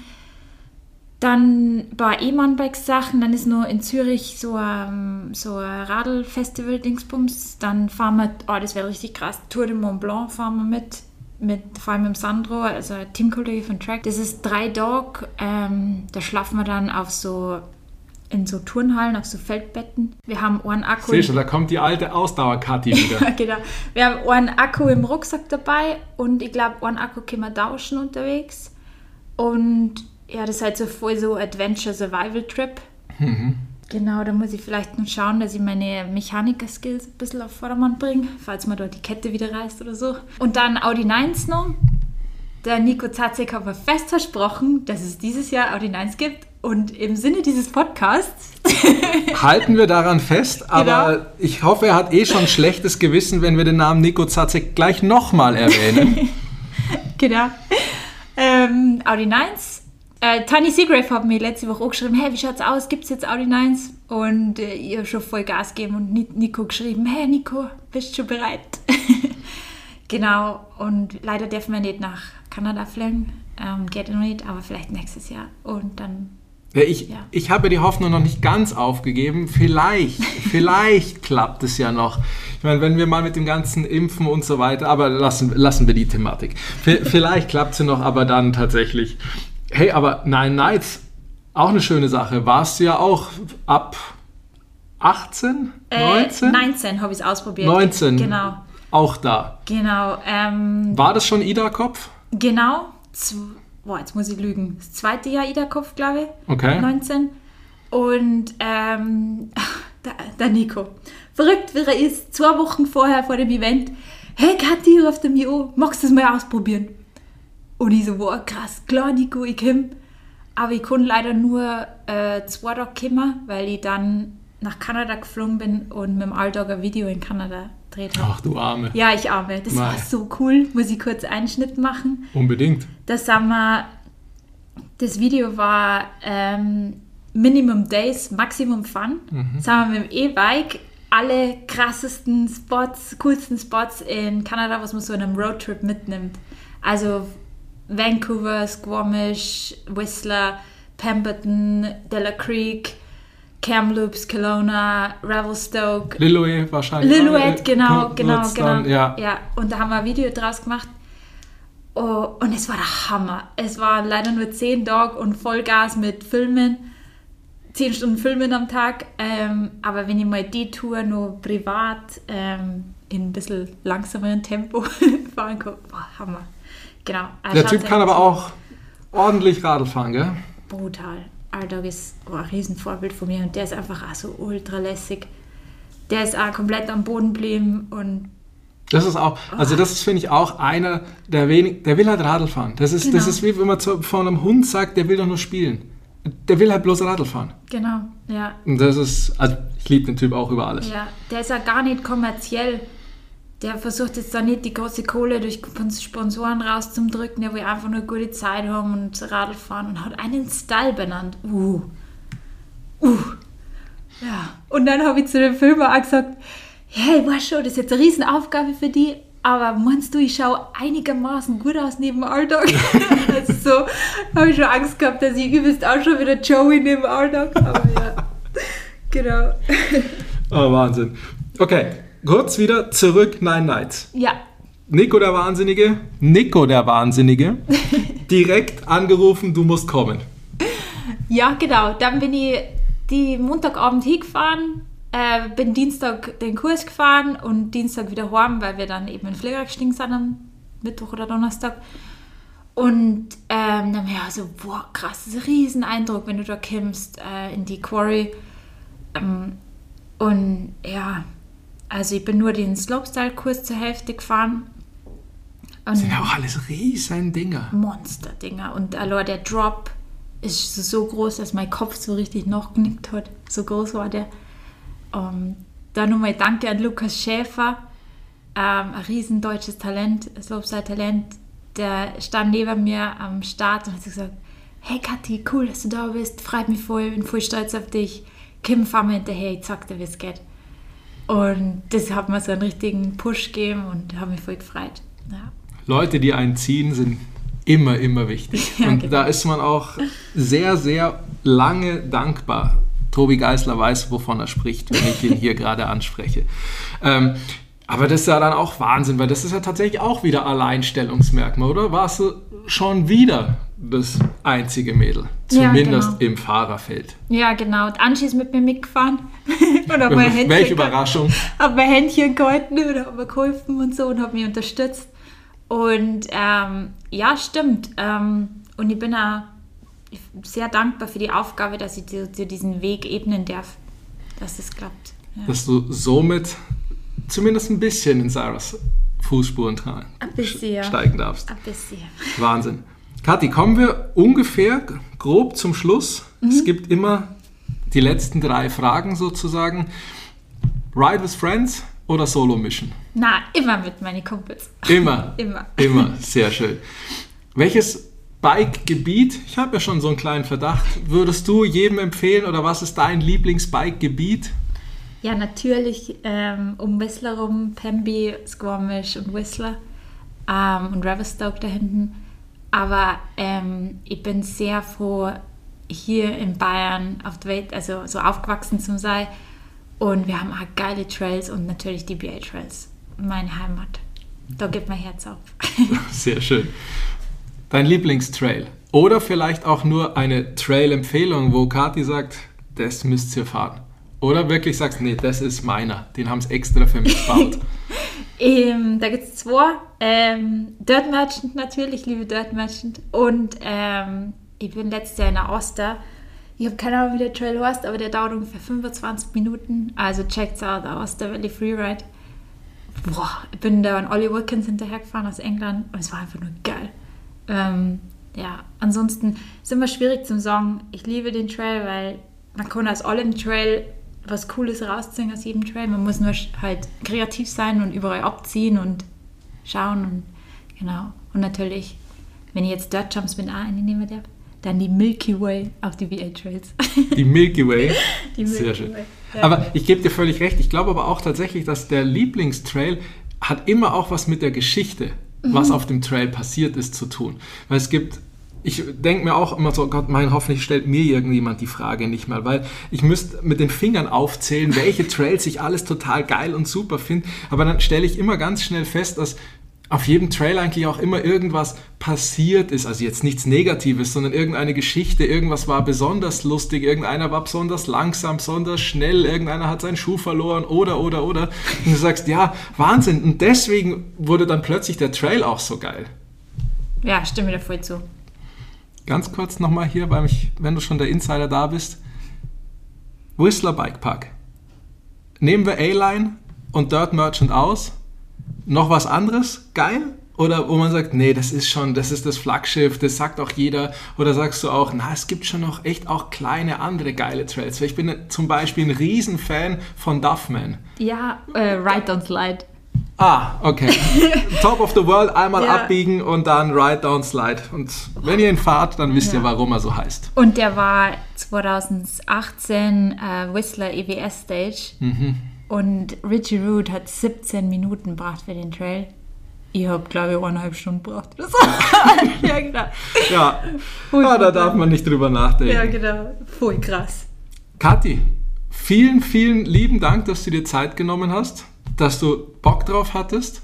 Dann ein paar E-Mountainbike-Sachen. Dann ist noch in Zürich so ein, so ein Radl-Festival-Dingsbums. Dann fahren wir, oh, das wäre richtig krass, Tour de Mont Blanc fahren wir mit. Mit, vor allem mit Sandro, also Teamkollege von Track. Das ist drei Dog. Ähm, da schlafen wir dann auf so, in so Turnhallen, auf so Feldbetten. Wir haben einen Akku. Siehst du, da kommt die alte Ausdauer-Kati wieder. genau. Wir haben einen Akku im Rucksack dabei und ich glaube, einen Akku können wir tauschen unterwegs. Und ja, das ist halt so voll so Adventure-Survival-Trip. Genau, da muss ich vielleicht noch schauen, dass ich meine Mechaniker-Skills ein bisschen auf Vordermann bringe, falls man dort die Kette wieder reißt oder so. Und dann Audi 9s noch. der Nico Zatzek hat mir fest versprochen, dass es dieses Jahr Audi 9 gibt. Und im Sinne dieses Podcasts halten wir daran fest, aber genau. ich hoffe, er hat eh schon schlechtes Gewissen, wenn wir den Namen Nico Zatzek gleich nochmal erwähnen. genau. Ähm, Audi 9. Äh, Tiny Seagrave hat mir letzte Woche auch geschrieben, hey, wie schaut's aus? Gibt es jetzt Audi 9? Und äh, ihr schon voll Gas gegeben und Nico geschrieben, hey Nico, bist du schon bereit? genau, und leider dürfen wir nicht nach Kanada fliegen. Ähm, geht noch nicht, aber vielleicht nächstes Jahr. Und dann ja, ich, ja. ich habe die Hoffnung noch nicht ganz aufgegeben. Vielleicht, vielleicht klappt es ja noch. Ich meine, wenn wir mal mit dem ganzen Impfen und so weiter, aber lassen, lassen wir die Thematik. Vielleicht klappt sie noch, aber dann tatsächlich. Hey, aber Nine Nights, auch eine schöne Sache. Warst du ja auch ab 18, 19? Äh, 19 habe ich es ausprobiert. 19. Genau. Auch da. Genau. Ähm, War das schon Ida-Kopf? Genau boah, jetzt muss ich lügen, das zweite Jahr Ida-Kopf, glaube ich. Okay. 19. Und ähm, der, der, Nico, verrückt wie er ist, zwei Wochen vorher vor dem Event, hey Kathi, ruft er mich an, magst du das mal ausprobieren? Und ich so, wow, krass, klar Nico, ich komme. Aber ich konnte leider nur äh, zwei Tage kommen, weil ich dann nach Kanada geflogen bin und mit dem Alltag ein Video in Kanada gedreht habe. Ach du Arme. Ja, ich Arme. Das Mei. war so cool. Muss ich kurz einen Schnitt machen? Unbedingt. Das haben wir, das Video war ähm, Minimum Days, Maximum Fun. Mhm. Das haben wir mit dem E-Bike alle krassesten Spots, coolsten Spots in Kanada, was man so in einem Roadtrip mitnimmt. Also Vancouver, Squamish, Whistler, Pemberton, Della Creek, Kamloops, Kelowna, Revelstoke. Lillooet wahrscheinlich. Lillooet, genau, genau, genau. Dann, ja. ja, und da haben wir ein Video draus gemacht. Oh, und es war der Hammer. Es war leider nur 10 Tage und Vollgas mit Filmen. 10 Stunden Filmen am Tag. Ähm, aber wenn ich mal die Tour nur privat ähm, in ein bisschen langsameren Tempo fahren kann, boah, Hammer. Genau. Also der Typ kann aber auch ordentlich Radl fahren, gell? Brutal. Alltag ist oh, ein Riesenvorbild von mir und der ist einfach auch so ultra lässig. Der ist auch komplett am Boden geblieben und das ist auch, also das ist, finde ich, auch einer der wenig, der will halt Radl fahren. Das ist, genau. das ist wie wenn man zu, von einem Hund sagt, der will doch nur spielen. Der will halt bloß Radl fahren. Genau, ja. Und das ist, also ich liebe den Typ auch über alles. Ja, der ist ja gar nicht kommerziell der versucht jetzt da nicht die große Kohle durch Sponsoren rauszudrücken, der will einfach nur gute Zeit haben und Radl fahren und hat einen Style benannt. Uh. Uh. Ja. Und dann habe ich zu dem Filmer auch gesagt, hey, weißt schon, das ist jetzt eine Riesenaufgabe für die, aber meinst du, ich schaue einigermaßen gut aus neben Alltag? also so habe ich schon Angst gehabt, dass ich übelst auch schon wieder Joey neben Alltag. Aber ja, genau. Oh, Wahnsinn. Okay, kurz wieder zurück Nine Nights. Ja. Nico der Wahnsinnige, Nico der Wahnsinnige, direkt angerufen, du musst kommen. Ja, genau. Dann bin ich die Montagabend hingefahren, äh, bin Dienstag den Kurs gefahren und Dienstag wieder heim, weil wir dann eben in Flieger gestiegen sind am Mittwoch oder Donnerstag. Und ähm, dann war ich so, boah, krass, das ist ein Rieseneindruck, wenn du da kommst äh, in die Quarry. Ähm, und ja, also ich bin nur den Slopestyle-Kurs zur Hälfte gefahren. Und das sind ja auch alles riesen Dinger. Monster-Dinger. Und allein der Drop ist so groß, dass mein Kopf so richtig noch genickt hat. So groß war der. Um, ähm, dann nochmal Danke an Lukas Schäfer, ähm, ein riesen deutsches Talent, Slopestyle-Talent. Der stand neben mir am Start und hat gesagt, hey Kathi, cool, dass du da bist, freut mich voll, bin voll stolz auf dich. Kim, fahr mir hinterher, ich zeig dir, wie es geht. Und das hat mir so einen richtigen Push gegeben und habe mich voll gefreut. Ja. Leute, die einen ziehen, sind immer, immer wichtig. Ja, und genau. da ist man auch sehr, sehr lange dankbar. Tobi Geisler weiß, wovon er spricht, wenn ich ihn hier gerade anspreche. Ähm, aber das ist ja dann auch Wahnsinn, weil das ist ja tatsächlich auch wieder Alleinstellungsmerkmal, oder? Warst du schon wieder das einzige Mädel. Zumindest ja, genau. im Fahrerfeld. Ja, genau. Und Angie ist mit mir mitgefahren. und hab mein Händchen Welche Überraschung. Habe mein Händchen gehalten und habe mir geholfen und so und habe mich unterstützt. Und ähm, ja, stimmt. Ähm, und ich bin auch sehr dankbar für die Aufgabe, dass ich dir, dir diesen Weg ebnen darf, dass das klappt. Ja. Dass du somit zumindest ein bisschen in Sarahs Fußspuren tragen. Ein bisschen, ja. steigen darfst. Ein bisschen. Wahnsinn. Kathi, kommen wir ungefähr grob zum Schluss. Es gibt immer die letzten drei Fragen sozusagen. Ride with Friends oder Solo Mission? Na, immer mit meinen Kumpels. Immer. Immer. Immer. Sehr schön. Welches Bike-Gebiet, ich habe ja schon so einen kleinen Verdacht, würdest du jedem empfehlen oder was ist dein Lieblings-Bike-Gebiet? Ja, natürlich ähm, um Whistler rum, Pemby, Squamish und Whistler ähm, und Reverstoke da hinten. Aber ähm, ich bin sehr froh, hier in Bayern auf der Welt, also so aufgewachsen zu sein. Und wir haben auch geile Trails und natürlich die BA Trails. Meine Heimat. Da gibt mein Herz auf. Sehr schön. Dein Lieblingstrail oder vielleicht auch nur eine Trail-Empfehlung, wo Kathi sagt, das müsst ihr fahren. Oder wirklich sagst, nee, das ist meiner. Den haben sie extra für mich gebaut. Ähm, da gibt es zwei. Ähm, Dirt Merchant natürlich, ich liebe Dirt Merchant. Und ähm, ich bin letztes Jahr in der Oster. Ich habe keine Ahnung, wie der Trail heißt, aber der dauert ungefähr 25 Minuten. Also checkt's out, der Oster Valley Freeride. Boah, ich bin da an Ollie Wilkins hinterhergefahren aus England und es war einfach nur geil. Ähm, ja, ansonsten ist immer schwierig zum sagen, ich liebe den Trail, weil man kann aus allem Trail was Cooles rausziehen aus jedem Trail. Man muss nur halt kreativ sein und überall abziehen und schauen und genau. Und natürlich, wenn ich jetzt Dirt Jumps mit A nehmen darf, dann die Milky Way auf die VA Trails. Die Milky Way. Die Sehr Milky schön. Way, ja. Aber ich gebe dir völlig recht. Ich glaube aber auch tatsächlich, dass der Lieblingstrail hat immer auch was mit der Geschichte, was auf dem Trail passiert ist, zu tun. Weil es gibt, ich denke mir auch immer so, Gott, mein, hoffentlich stellt mir irgendjemand die Frage nicht mal, weil ich müsste mit den Fingern aufzählen, welche Trails ich alles total geil und super finde. Aber dann stelle ich immer ganz schnell fest, dass auf jedem Trail eigentlich auch immer irgendwas passiert ist. Also jetzt nichts Negatives, sondern irgendeine Geschichte. Irgendwas war besonders lustig, irgendeiner war besonders langsam, besonders schnell, irgendeiner hat seinen Schuh verloren oder, oder, oder. Und du sagst, ja, Wahnsinn. Und deswegen wurde dann plötzlich der Trail auch so geil. ja, stimme dir voll zu. Ganz kurz nochmal hier, weil ich, wenn du schon der Insider da bist. Whistler Bike Park. Nehmen wir A-Line und Dirt Merchant aus. Noch was anderes? Geil? Oder wo man sagt, nee, das ist schon, das ist das Flaggschiff, das sagt auch jeder. Oder sagst du auch, na, es gibt schon noch echt auch kleine andere geile Trails. Ich bin zum Beispiel ein Riesenfan von Duffman. Ja, äh, Ride Don't Slide. Ah, okay. Top of the World, einmal Ja. abbiegen und dann Ride Down Slide. Und wenn ihr ihn fahrt, dann wisst ihr, Ja. warum er so heißt. Und der war 2018 äh, Whistler EWS Stage. Und Richie Root hat 17 Minuten gebraucht für den Trail. Ich habe, glaube ich, eineinhalb Stunden so. ja, genau. Ja, Ui, ah, da darf man nicht drüber nachdenken. Ja, genau. Voll krass. Kathi, vielen, vielen lieben Dank, dass du dir Zeit genommen hast, dass du Bock drauf hattest.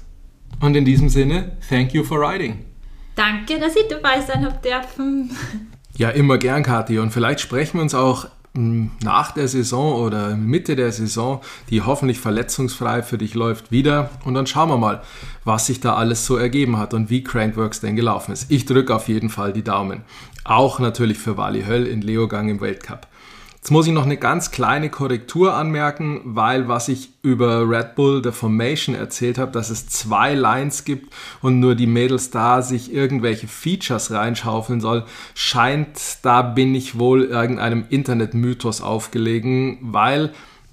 Und in diesem Sinne, thank you for riding. Danke, dass ich dabei sein habe dürfen. Ja, immer gern, Kathi. Und vielleicht sprechen wir uns auch mh, nach der Saison oder Mitte der Saison, die hoffentlich verletzungsfrei für dich läuft, wieder. Und dann schauen wir mal, was sich da alles so ergeben hat und wie Crankworks denn gelaufen ist. Ich drücke auf jeden Fall die Daumen. Auch natürlich für Wally Höll in Leogang im Weltcup. Jetzt muss ich noch eine ganz kleine Korrektur anmerken, weil was ich über Red Bull The Formation erzählt habe, dass es zwei Lines gibt und nur die Mädels da sich irgendwelche Features reinschaufeln soll, scheint, da bin ich wohl irgendeinem Internetmythos aufgelegen, weil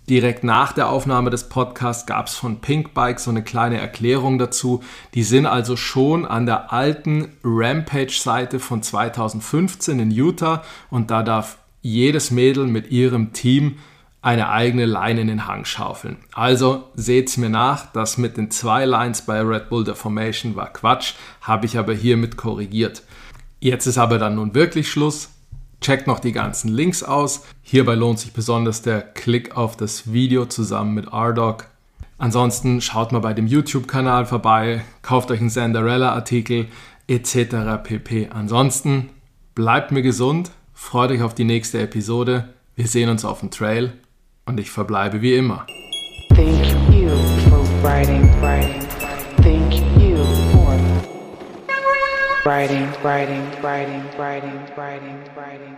direkt nach der Aufnahme des Podcasts gab es von Pinkbike so eine kleine Erklärung dazu. Die sind also schon an der alten Rampage-Seite von 2015 in Utah und da darf jedes Mädel mit ihrem Team eine eigene Line in den Hang schaufeln. Also seht's mir nach, das mit den zwei Lines bei Red Bull der Formation war Quatsch, habe ich aber hiermit korrigiert. Jetzt ist aber dann nun wirklich Schluss. Checkt noch die ganzen Links aus. Hierbei lohnt sich besonders der Klick auf das Video zusammen mit RDoc. Ansonsten schaut mal bei dem YouTube-Kanal vorbei, kauft euch einen Sandarella-Artikel etc. pp. Ansonsten bleibt mir gesund, freut euch auf die nächste Episode. Wir sehen uns auf dem Trail und ich verbleibe wie immer. Thank you for writing, writing, thank you for writing, writing, writing, writing, writing, writing.